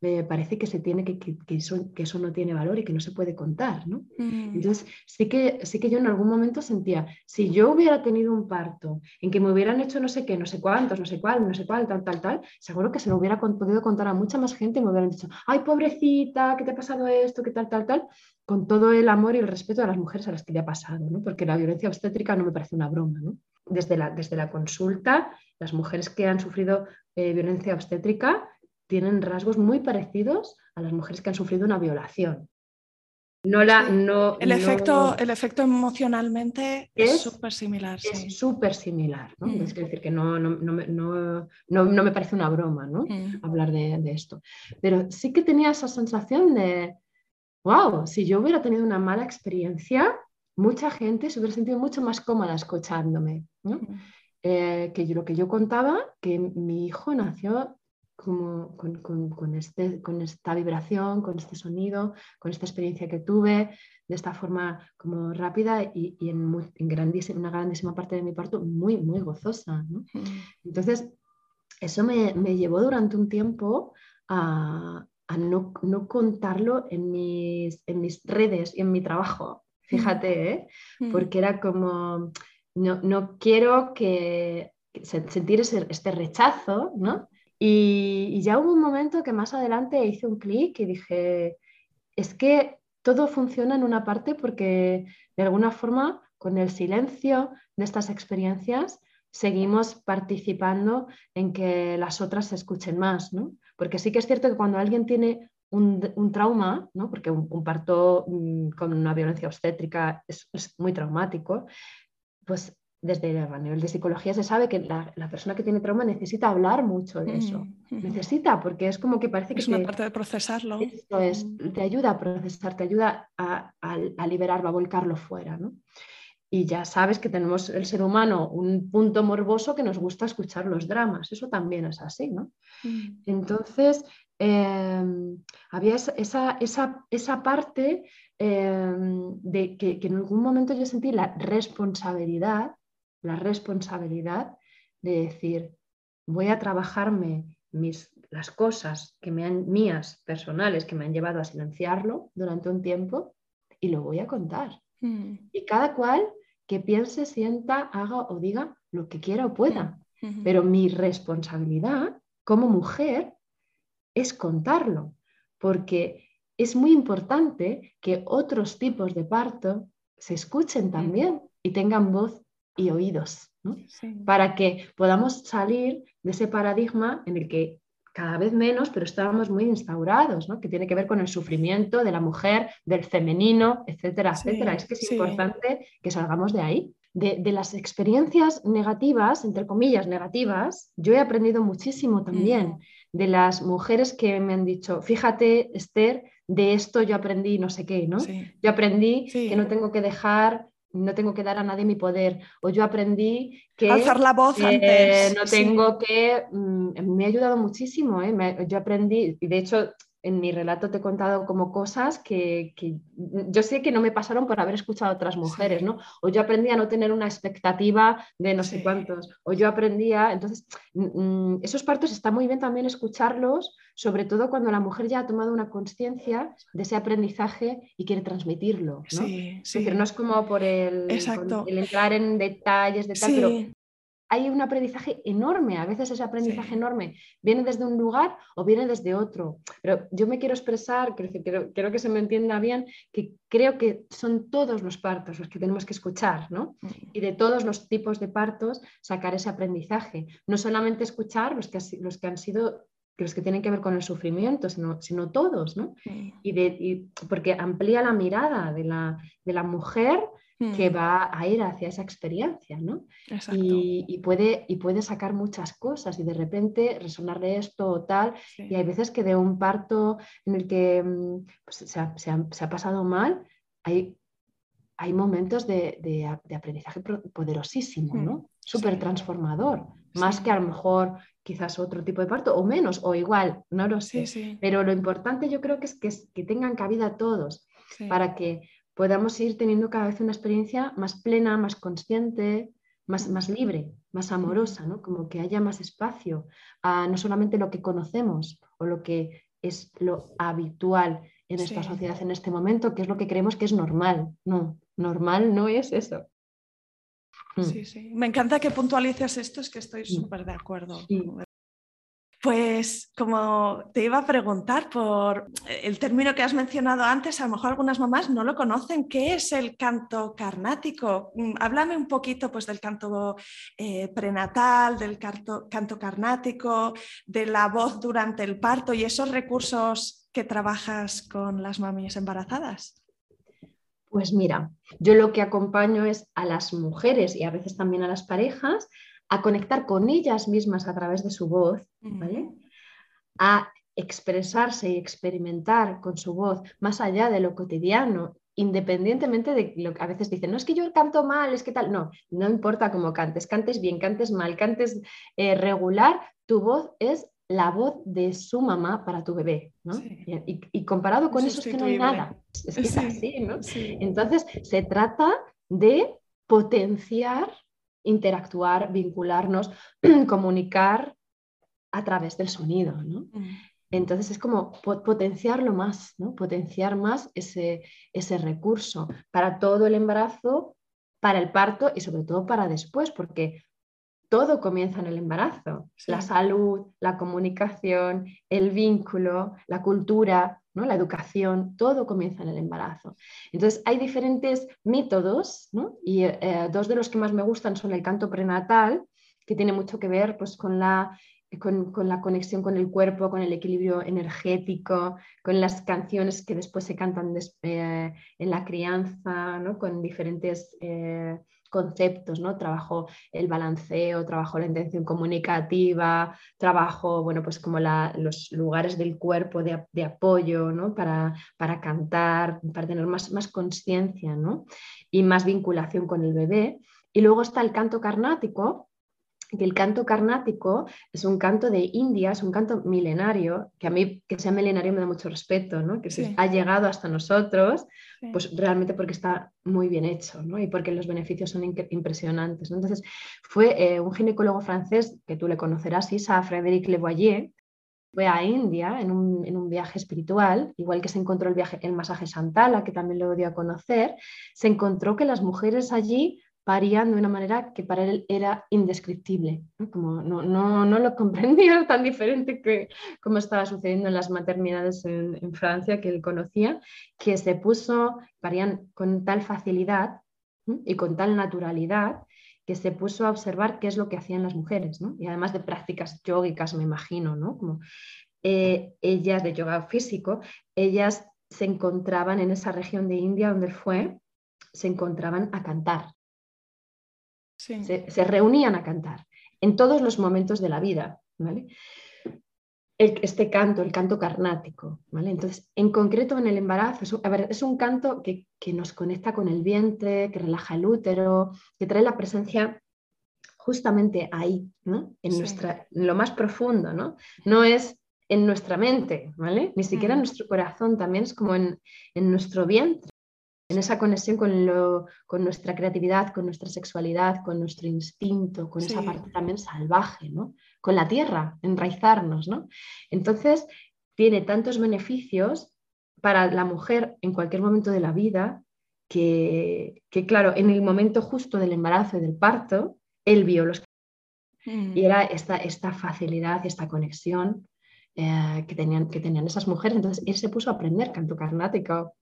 [SPEAKER 2] me parece que se tiene que, que, eso, que, eso, no tiene valor y que no se puede contar, ¿no? Mm. Entonces, sí que, sí que yo en algún momento sentía, si yo hubiera tenido un parto en que me hubieran hecho no sé qué, no sé cuántos, no sé cuál, no sé cuál, tal, tal, tal, seguro que se lo hubiera podido contar a mucha más gente y me hubieran dicho, ay, pobrecita, ¿qué te ha pasado esto? ¿Qué tal, tal, tal? Con todo el amor y el respeto a las mujeres a las que le ha pasado, ¿no? Porque la violencia obstétrica no me parece una broma, ¿no? Desde la, desde la consulta, las mujeres que han sufrido eh, violencia obstétrica tienen rasgos muy parecidos a las mujeres que han sufrido una violación.
[SPEAKER 1] No la, no, el, efecto, el efecto emocionalmente es súper similar.
[SPEAKER 2] Es súper similar. ¿no? Mm. Es decir, que no, no, me parece una broma ¿no? Mm. hablar de, de, esto. Pero sí que tenía esa sensación de, wow, si yo hubiera tenido una mala experiencia, mucha gente se hubiera sentido mucho más cómoda escuchándome. ¿no? Mm. Eh, que yo, lo que yo contaba, que mi hijo nació como con, este, con esta vibración, con este sonido, con esta experiencia que tuve, de esta forma como rápida y, en, una grandísima parte de mi parto muy, muy gozosa. Entonces, eso me, llevó durante un tiempo a, no, contarlo en mis, en mis redes y en mi trabajo, fíjate, ¿eh? porque era como, no, no quiero que sentir ese, este rechazo, ¿no? Y, ya hubo un momento que más adelante hice un clic y dije, es que todo funciona en una parte porque de alguna forma con el silencio de estas experiencias seguimos participando en que las otras se escuchen más, ¿no? Porque sí que es cierto que cuando alguien tiene un, trauma, ¿no? porque un, parto mm, con una violencia obstétrica es, es, muy traumático, pues desde el nivel de psicología se sabe que la, persona que tiene trauma necesita hablar mucho de eso. Mm, necesita, porque es como que parece que...
[SPEAKER 1] Es una parte de procesarlo.
[SPEAKER 2] Eso es, mm. te ayuda a procesar, te ayuda a, a, liberarlo, a volcarlo fuera. ¿no? Y ya sabes que tenemos el ser humano un punto morboso que nos gusta escuchar los dramas. Eso también es así, ¿no? Mm. Entonces, em, había esa, esa, esa parte em, de que, que en algún momento yo sentí la responsabilidad la responsabilidad de decir, voy a trabajarme mis, las cosas que me han, mías, personales, que me han llevado a silenciarlo durante un tiempo y lo voy a contar. Hmm. Y cada cual que piense, sienta, haga o diga lo que quiera o pueda. Hmm. Pero mi responsabilidad como mujer es contarlo, porque es muy importante que otros tipos de parto se escuchen también y tengan voz y oídos. para que podamos salir de ese paradigma en el que cada vez menos, pero estábamos muy instaurados, ¿no? que tiene que ver con el sufrimiento de la mujer, del femenino, etcétera, etcétera. Es que es importante que salgamos de ahí. De, las experiencias negativas, entre comillas negativas, yo he aprendido muchísimo también mm. de las mujeres que me han dicho, fíjate, Esther, de esto yo aprendí no sé qué, ¿no? Yo aprendí que no tengo que dejar no tengo que dar a nadie mi poder. O yo aprendí que...
[SPEAKER 1] Alzar la voz
[SPEAKER 2] antes. No tengo que... Mm, me ha ayudado muchísimo. ¿eh? yo aprendí, y de hecho en mi relato te he contado como cosas que, yo sé que no me pasaron por haber escuchado a otras mujeres, ¿no? O yo aprendí a no tener una expectativa de no sé cuántos, o yo aprendía, entonces, mm, mm, esos partos está muy bien también escucharlos, sobre todo cuando la mujer ya ha tomado una conciencia de ese aprendizaje y quiere transmitirlo, ¿no? Es decir, no es como por el, el entrar en detalles, de tal, pero hay un aprendizaje enorme. A veces ese aprendizaje enorme viene desde un lugar o viene desde otro. Pero yo me quiero expresar, quiero, quiero, que se me entienda bien, que creo que son todos los partos los que tenemos que escuchar, ¿no? Y de todos los tipos de partos sacar ese aprendizaje. No solamente escuchar los que, los que han sido los que tienen que ver con el sufrimiento, sino, sino todos, ¿no? Y de, porque amplía la mirada de la, de la mujer que mm. va a ir hacia esa experiencia, ¿no? Y, puede, y puede sacar muchas cosas y de repente resonarle esto o tal. Y hay veces que de un parto en el que mm, pues, se, ha, pasado mal, hay, hay momentos de, aprendizaje poderosísimo, ¿no? Mm. Súper transformador, más que a lo mejor quizás otro tipo de parto o menos o igual, no lo sé. Pero lo importante yo creo que es que, que tengan cabida todos para que podamos ir teniendo cada vez una experiencia más plena, más consciente, más, más libre, más amorosa, ¿no? como que haya más espacio a no solamente lo que conocemos o lo que es lo habitual en esta sociedad en este momento, que es lo que creemos que es normal. No, normal no es eso.
[SPEAKER 1] Sí, sí. Me encanta que puntualices esto, es que estoy súper de acuerdo. Pues como te iba a preguntar por el término que has mencionado antes, a lo mejor algunas mamás no lo conocen. ¿Qué es el canto carnático? Mm, háblame un poquito pues, del canto eh, prenatal, del canto, canto carnático, de la voz durante el parto y esos recursos que trabajas con las mamias embarazadas.
[SPEAKER 2] Pues mira, yo lo que acompaño es a las mujeres y a veces también a las parejas a conectar con ellas mismas a través de su voz, ¿vale? A expresarse y experimentar con su voz más allá de lo cotidiano, independientemente de lo que a veces dicen, no es que yo canto mal, es que tal, no, no importa cómo cantes, cantes bien, cantes mal, cantes eh, regular, tu voz es la voz de su mamá para tu bebé, ¿no? Y, comparado con eso es que no hay nada, es que es así, ¿no? Entonces se trata de potenciar interactuar, vincularnos, comunicar a través del sonido. Mm. Entonces es como potenciarlo más, ¿no? potenciar más ese, ese recurso para todo el embarazo, para el parto y sobre todo para después, porque todo comienza en el embarazo. La salud, la comunicación, el vínculo, la cultura, ¿no? la educación, todo comienza en el embarazo. Entonces, hay diferentes métodos, y eh, dos de los que más me gustan son el canto prenatal, que tiene mucho que ver pues, con, la, con, la conexión con el cuerpo, con el equilibrio energético, con las canciones que después se cantan eh, en la crianza, con diferentes... Eh, conceptos, ¿no? Trabajo el balanceo, trabajo la intención comunicativa, trabajo, bueno, pues como los lugares del cuerpo de, apoyo, ¿no? Para, para, cantar, para tener más, más conciencia, ¿no? Y más vinculación con el bebé. Y luego está el canto carnático, que el canto carnático es un canto de India, es un canto milenario, que a mí que sea milenario me da mucho respeto, ¿no? que ha llegado hasta nosotros, pues realmente porque está muy bien hecho ¿no? y porque los beneficios son impresionantes. Entonces, fue eh, un ginecólogo francés, que tú le conocerás, Isa, Frédéric Levoyer, fue a India en un, en un, viaje espiritual, igual que se encontró el, viaje, el masaje Santala, que también lo dio a conocer, se encontró que las mujeres allí parían de una manera que para él era indescriptible, ¿no? como no, no, no, lo comprendía tan diferente que como estaba sucediendo en las maternidades en, Francia que él conocía, que se puso, parían con tal facilidad y con tal naturalidad que se puso a observar qué es lo que hacían las mujeres. Y además de prácticas yógicas, me imagino, ¿no? Como eh, ellas de yoga físico, ellas se encontraban en esa región de India donde fue, se encontraban a cantar. Se, reunían a cantar en todos los momentos de la vida, ¿vale? este canto, el canto carnático, ¿vale? Entonces, en concreto en el embarazo, es un, a ver, es un canto que, nos conecta con el vientre, que relaja el útero, que trae la presencia justamente ahí, ¿no? En nuestra, lo más profundo, ¿no? No es en nuestra mente, ¿vale? Ni siquiera en nuestro corazón, también es como en, en nuestro vientre, en esa conexión con, lo, con, nuestra creatividad, con nuestra sexualidad, con nuestro instinto, con esa parte también salvaje, ¿no? Con la tierra, enraizarnos, ¿no? Entonces, tiene tantos beneficios para la mujer en cualquier momento de la vida que, que claro, en el momento justo del embarazo y del parto, él vio los... Mm. Y era esta, esta facilidad, esta conexión eh, que, tenían, que tenían esas mujeres. Entonces él se puso a aprender canto carnático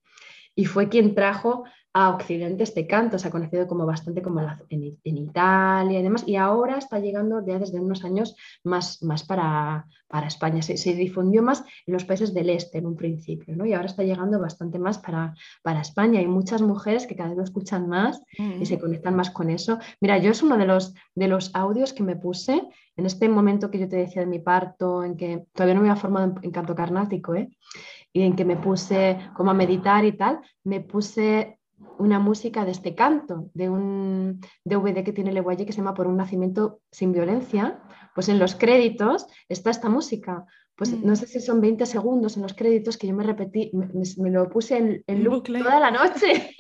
[SPEAKER 2] y fue quien trajo a Occidente este canto, se ha conocido como bastante como en, Italia y demás, y ahora está llegando ya desde unos años más, más para, para España. Se, difundió más en los países del este en un principio, ¿no? y ahora está llegando bastante más para, para España. Hay muchas mujeres que cada vez lo escuchan más y se conectan más con eso. Mira, yo es uno de los, de los audios que me puse en este momento que yo te decía de mi parto, en que todavía no me había formado en, canto carnático, ¿eh? Y en que me puse como a meditar y tal, me puse una música de este canto, de un DVD que tiene Leguaye que se llama Por un nacimiento sin violencia, pues en los créditos está esta música. Pues no mm. sé si son 20 segundos en los créditos que yo me repetí, me, lo puse en, en loop toda la noche.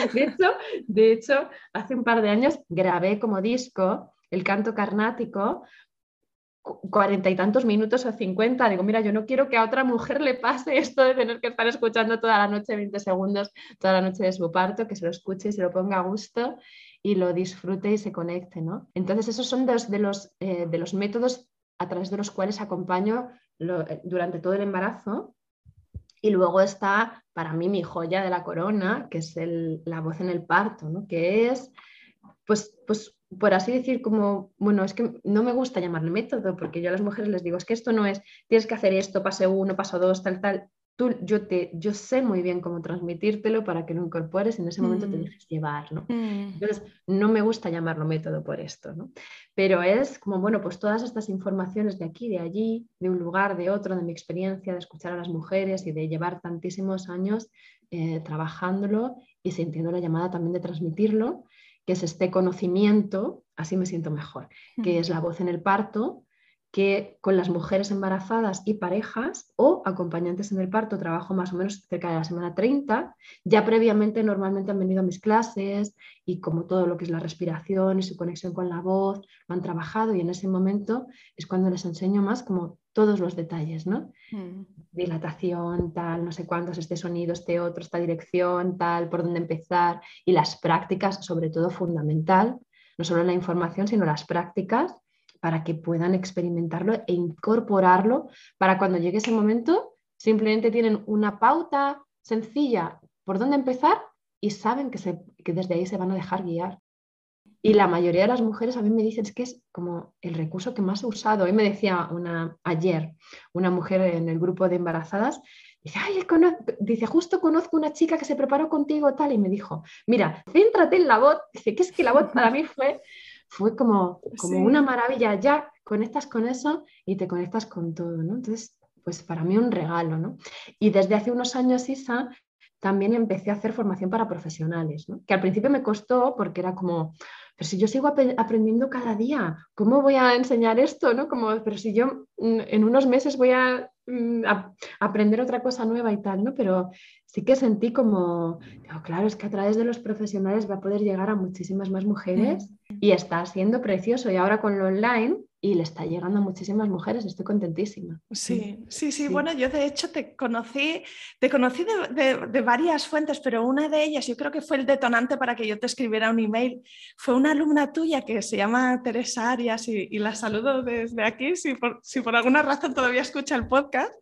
[SPEAKER 2] de, hecho, de hecho, hace un par de años grabé como disco el canto carnático cuarenta y tantos minutos o cincuenta. Digo, mira, yo no quiero que a otra mujer le pase esto de tener que estar escuchando toda la noche 20 segundos, toda la noche de su parto, que se lo escuche y se lo ponga a gusto y lo disfrute y se conecte, ¿no? Entonces, esos son dos de los, eh, de los métodos a través de los cuales acompaño eh, durante todo el embarazo. Y luego está, para mí, mi joya de la corona, que es la voz en el parto, ¿no? Que es, pues, pues por así decir, como, bueno, es que no me gusta llamarle método, porque yo a las mujeres les digo, es que esto no es, tienes que hacer esto, pase uno, paso dos, tal, tal. Tú, yo, te, yo sé muy bien cómo transmitírtelo para que lo incorpores y en ese momento te mm. dejes llevar, ¿no? Mm. Entonces, no me gusta llamarlo método por esto, ¿no? Pero es como, bueno, pues todas estas informaciones de aquí, de allí, de un lugar, de otro, de mi experiencia, de escuchar a las mujeres y de llevar tantísimos años eh, trabajándolo y sintiendo la llamada también de transmitirlo, que es este conocimiento, así me siento mejor, que es la voz en el parto, que con las mujeres embarazadas y parejas o acompañantes en el parto trabajo más o menos cerca de la semana 30. Ya previamente normalmente han venido a mis clases y como todo lo que es la respiración y su conexión con la voz, lo han trabajado y en ese momento es cuando les enseño más como todos los detalles, ¿no? Mm. Dilatación, tal, no sé cuántos, este sonido, este otro, esta dirección, tal, por dónde empezar y las prácticas, sobre todo fundamental, no solo la información, sino las prácticas para que puedan experimentarlo e incorporarlo para cuando llegue ese momento, simplemente tienen una pauta sencilla por dónde empezar y saben que, se, que desde ahí se van a dejar guiar. Y la mayoría de las mujeres a mí me dicen es que es como el recurso que más he usado. Hoy me decía una, ayer una mujer en el grupo de embarazadas, dice, Ay, dice, justo conozco una chica que se preparó contigo tal y me dijo, mira, céntrate en la voz. Dice que es que la voz para mí fue fue como, como una maravilla, ya conectas con eso y te conectas con todo, ¿no? Entonces, pues para mí un regalo, ¿no? Y desde hace unos años, Isa, también empecé a hacer formación para profesionales, ¿no? que al principio me costó porque era como, pero si yo sigo aprendiendo cada día, ¿cómo voy a enseñar esto? ¿no? Como, pero si yo mm, en unos meses voy a, mm, a aprender otra cosa nueva y tal, ¿no? Pero sí que sentí como, claro, es que a través de los profesionales va a poder llegar a muchísimas más mujeres y está siendo precioso. Y ahora con lo online, y le está llegando a muchísimas mujeres, estoy contentísima.
[SPEAKER 1] Sí, sí, sí, bueno, yo de hecho te conocí, te conocí de, varias fuentes, pero una de ellas, yo creo que fue el detonante para que yo te escribiera un email, fue una alumna tuya que se llama Teresa Arias y, la saludo desde aquí, si por, si por, alguna razón todavía escucha el podcast,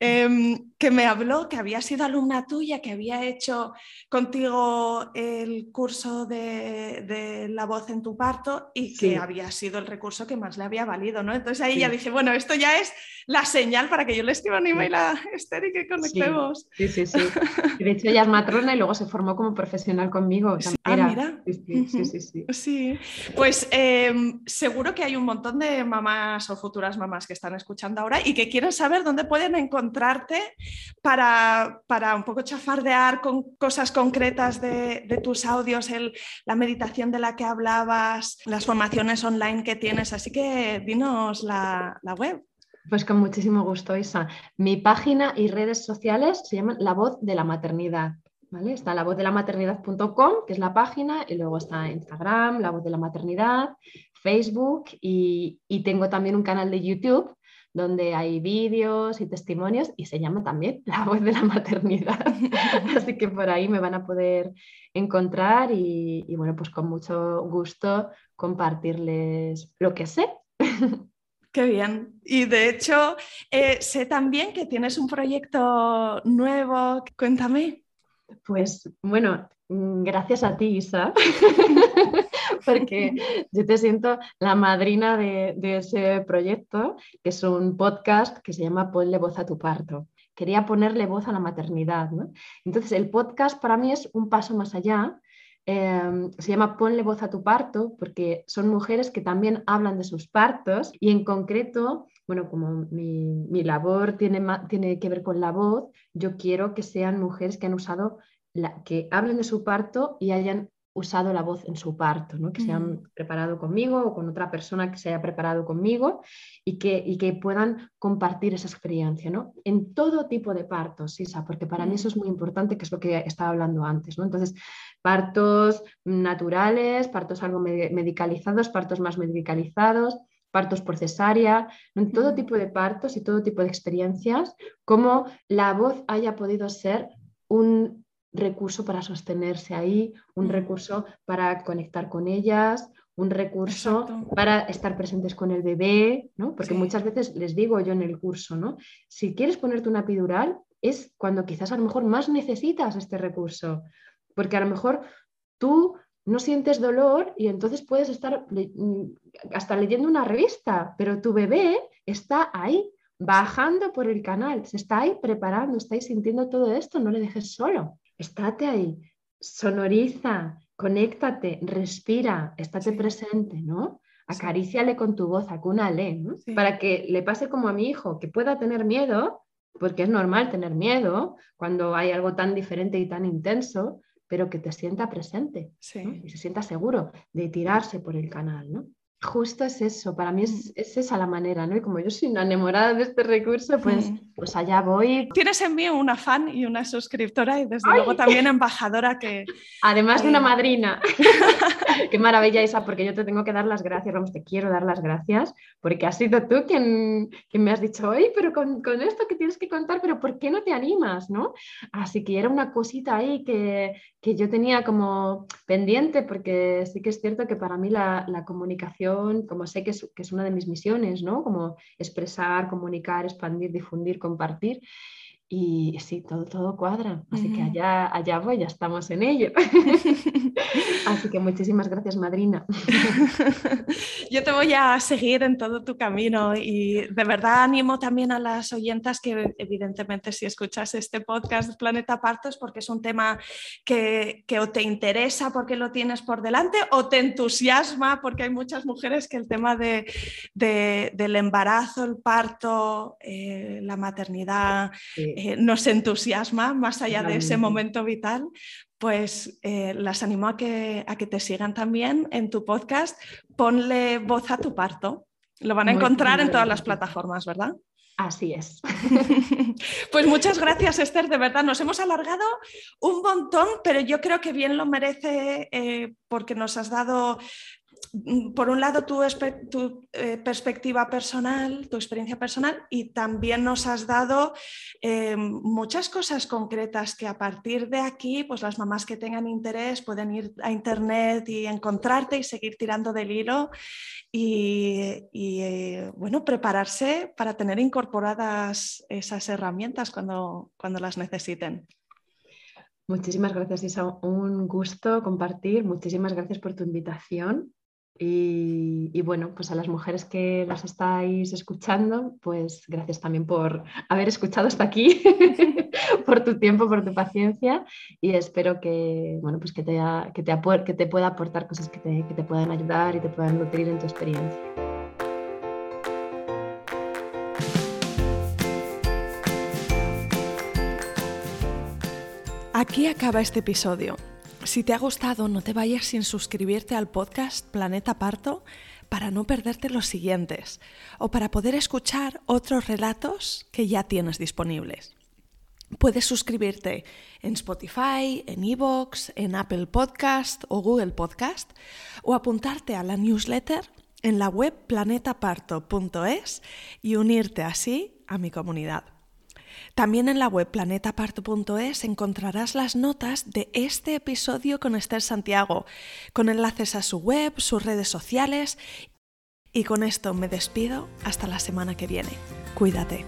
[SPEAKER 1] em, que me habló que había sido alumna tuya, que había hecho contigo el curso de, la voz en tu parto y que había sido el recurso que más le había había valido, ¿no? Entonces ahí ya dije, bueno, esto ya es la señal para que yo le escriba un email a Esther y que conectemos.
[SPEAKER 2] Sí, sí, sí. De hecho, ella es matrona y luego se formó como profesional conmigo.
[SPEAKER 1] Ah, mira. Sí, sí, sí. Sí, pues em, seguro que hay un montón de mamás o futuras mamás que están escuchando ahora y que quieren saber dónde pueden encontrarte para, para un poco chafardear con cosas concretas de, de tus audios, el, la meditación de la que hablabas, las formaciones online que tienes. Así que dinos la, web.
[SPEAKER 2] Pues con muchísimo gusto, Isa. Mi página y redes sociales se llaman La Voz de la Maternidad. ¿vale? Está la voz de la maternidad.com, que es la página, y luego está Instagram, La Voz de la Maternidad, Facebook y, tengo también un canal de YouTube donde hay vídeos y testimonios y se llama también La Voz de la Maternidad. Así que por ahí me van a poder encontrar y, y bueno, pues con mucho gusto compartirles lo que sé
[SPEAKER 1] Qué bien. Y de hecho, eh, sé también que tienes un proyecto nuevo. Cuéntame.
[SPEAKER 2] Pues bueno, mm, gracias a ti, Isa, porque yo te siento la madrina de, ese proyecto, que es un podcast que se llama Ponle voz a tu parto. Quería ponerle voz a la maternidad. Entonces, el podcast para mí es un paso más allá Em, se llama Ponle voz a tu parto, porque son mujeres que también hablan de sus partos y en concreto, bueno, como mi, labor tiene, tiene, que ver con la voz, yo quiero que sean mujeres que han usado, que hablen de su parto y hayan usado la voz en su parto, ¿no? que se han preparado conmigo o con otra persona que se haya preparado conmigo y que, y que puedan compartir esa experiencia ¿no? en todo tipo de partos, Sisa, porque para mí eso es muy importante, que es lo que estaba hablando antes. ¿no? Entonces, partos naturales, partos algo medicalizados, partos más medicalizados, partos por cesárea, en todo tipo de partos y todo tipo de experiencias, cómo la voz haya podido ser un recurso para sostenerse ahí, un recurso para conectar con ellas, un recurso para estar presentes con el bebé, ¿no? Porque muchas veces les digo yo en el curso, ¿no? Si quieres ponerte una epidural, es cuando quizás a lo mejor más necesitas este recurso, porque a lo mejor tú no sientes dolor y entonces puedes estar mm, hasta leyendo una revista, pero tu bebé está ahí bajando por el canal, se está ahí preparando, estáis sintiendo todo esto, no le dejes solo estate ahí, sonoriza, conéctate, respira, estate presente, ¿no? Acaríciale con tu voz, acúnale, ¿no? Para que le pase como a mi hijo, que pueda tener miedo, porque es normal tener miedo cuando hay algo tan diferente y tan intenso, pero que te sienta presente y se sienta seguro de tirarse por el canal, ¿no? Justo es eso, para mí es, esa la manera, ¿no? Y como yo soy una enamorada de este recurso, pues, pues allá voy.
[SPEAKER 1] Tienes en mí una fan y una suscriptora y desde luego también embajadora que...
[SPEAKER 2] Además de una madrina. Qué maravilla esa, porque yo te tengo que dar las gracias, vamos, te quiero dar las gracias, porque has sido tú quien, me has dicho, oye, pero con, esto que tienes que contar, pero ¿por qué no te animas, no? Así que era una cosita ahí que, yo tenía como pendiente, porque sí que es cierto que para mí la, la comunicación como sé que es, una de mis misiones, ¿no? Como expresar, comunicar, expandir, difundir, compartir. Y sí, todo, todo cuadra. Así que allá, allá voy, ya estamos en ello. Así que muchísimas gracias, madrina.
[SPEAKER 1] Yo te voy a seguir en todo tu camino y de verdad animo también a las oyentas que evidentemente si escuchas este podcast Planeta Partos porque es un tema que, que o te interesa porque lo tienes por delante o te entusiasma porque hay muchas mujeres que el tema de, del embarazo, el parto, eh, la maternidad eh, nos entusiasma más allá de ese momento vital pues eh, las animo a que, a que te sigan también en tu podcast. Ponle voz a tu parto. Lo van a encontrar en todas las plataformas, ¿verdad?
[SPEAKER 2] Así es.
[SPEAKER 1] pues muchas gracias, Esther. De verdad, nos hemos alargado un montón, pero yo creo que bien lo merece eh, porque nos has dado por un lado tu, eh, perspectiva personal, tu experiencia personal y también nos has dado eh, muchas cosas concretas que a partir de aquí, pues las mamás que tengan interés pueden ir a internet y encontrarte y seguir tirando del hilo y, eh, bueno, prepararse para tener incorporadas esas herramientas cuando, cuando las necesiten.
[SPEAKER 2] Muchísimas gracias, Isa. Un gusto compartir. Muchísimas gracias por tu invitación. Y, bueno, pues a las mujeres que nos estáis escuchando, pues gracias también por haber escuchado hasta aquí, por tu tiempo, por tu paciencia y espero que, bueno, pues te, que, te, que te pueda aportar cosas que te, que te puedan ayudar y te puedan nutrir en tu experiencia.
[SPEAKER 1] Aquí acaba este episodio. Si te ha gustado, no te vayas sin suscribirte al podcast Planeta Parto para no perderte los siguientes o para poder escuchar otros relatos que ya tienes disponibles. Puedes suscribirte en Spotify, en Evox, en Apple Podcast o Google Podcast o apuntarte a la newsletter en la web planetaparto.es y unirte así a mi comunidad. También en la web planetaparto.es encontrarás las notas de este episodio con Esther Santiago, con enlaces a su web, sus redes sociales. Y con esto me despido hasta la semana que viene. Cuídate.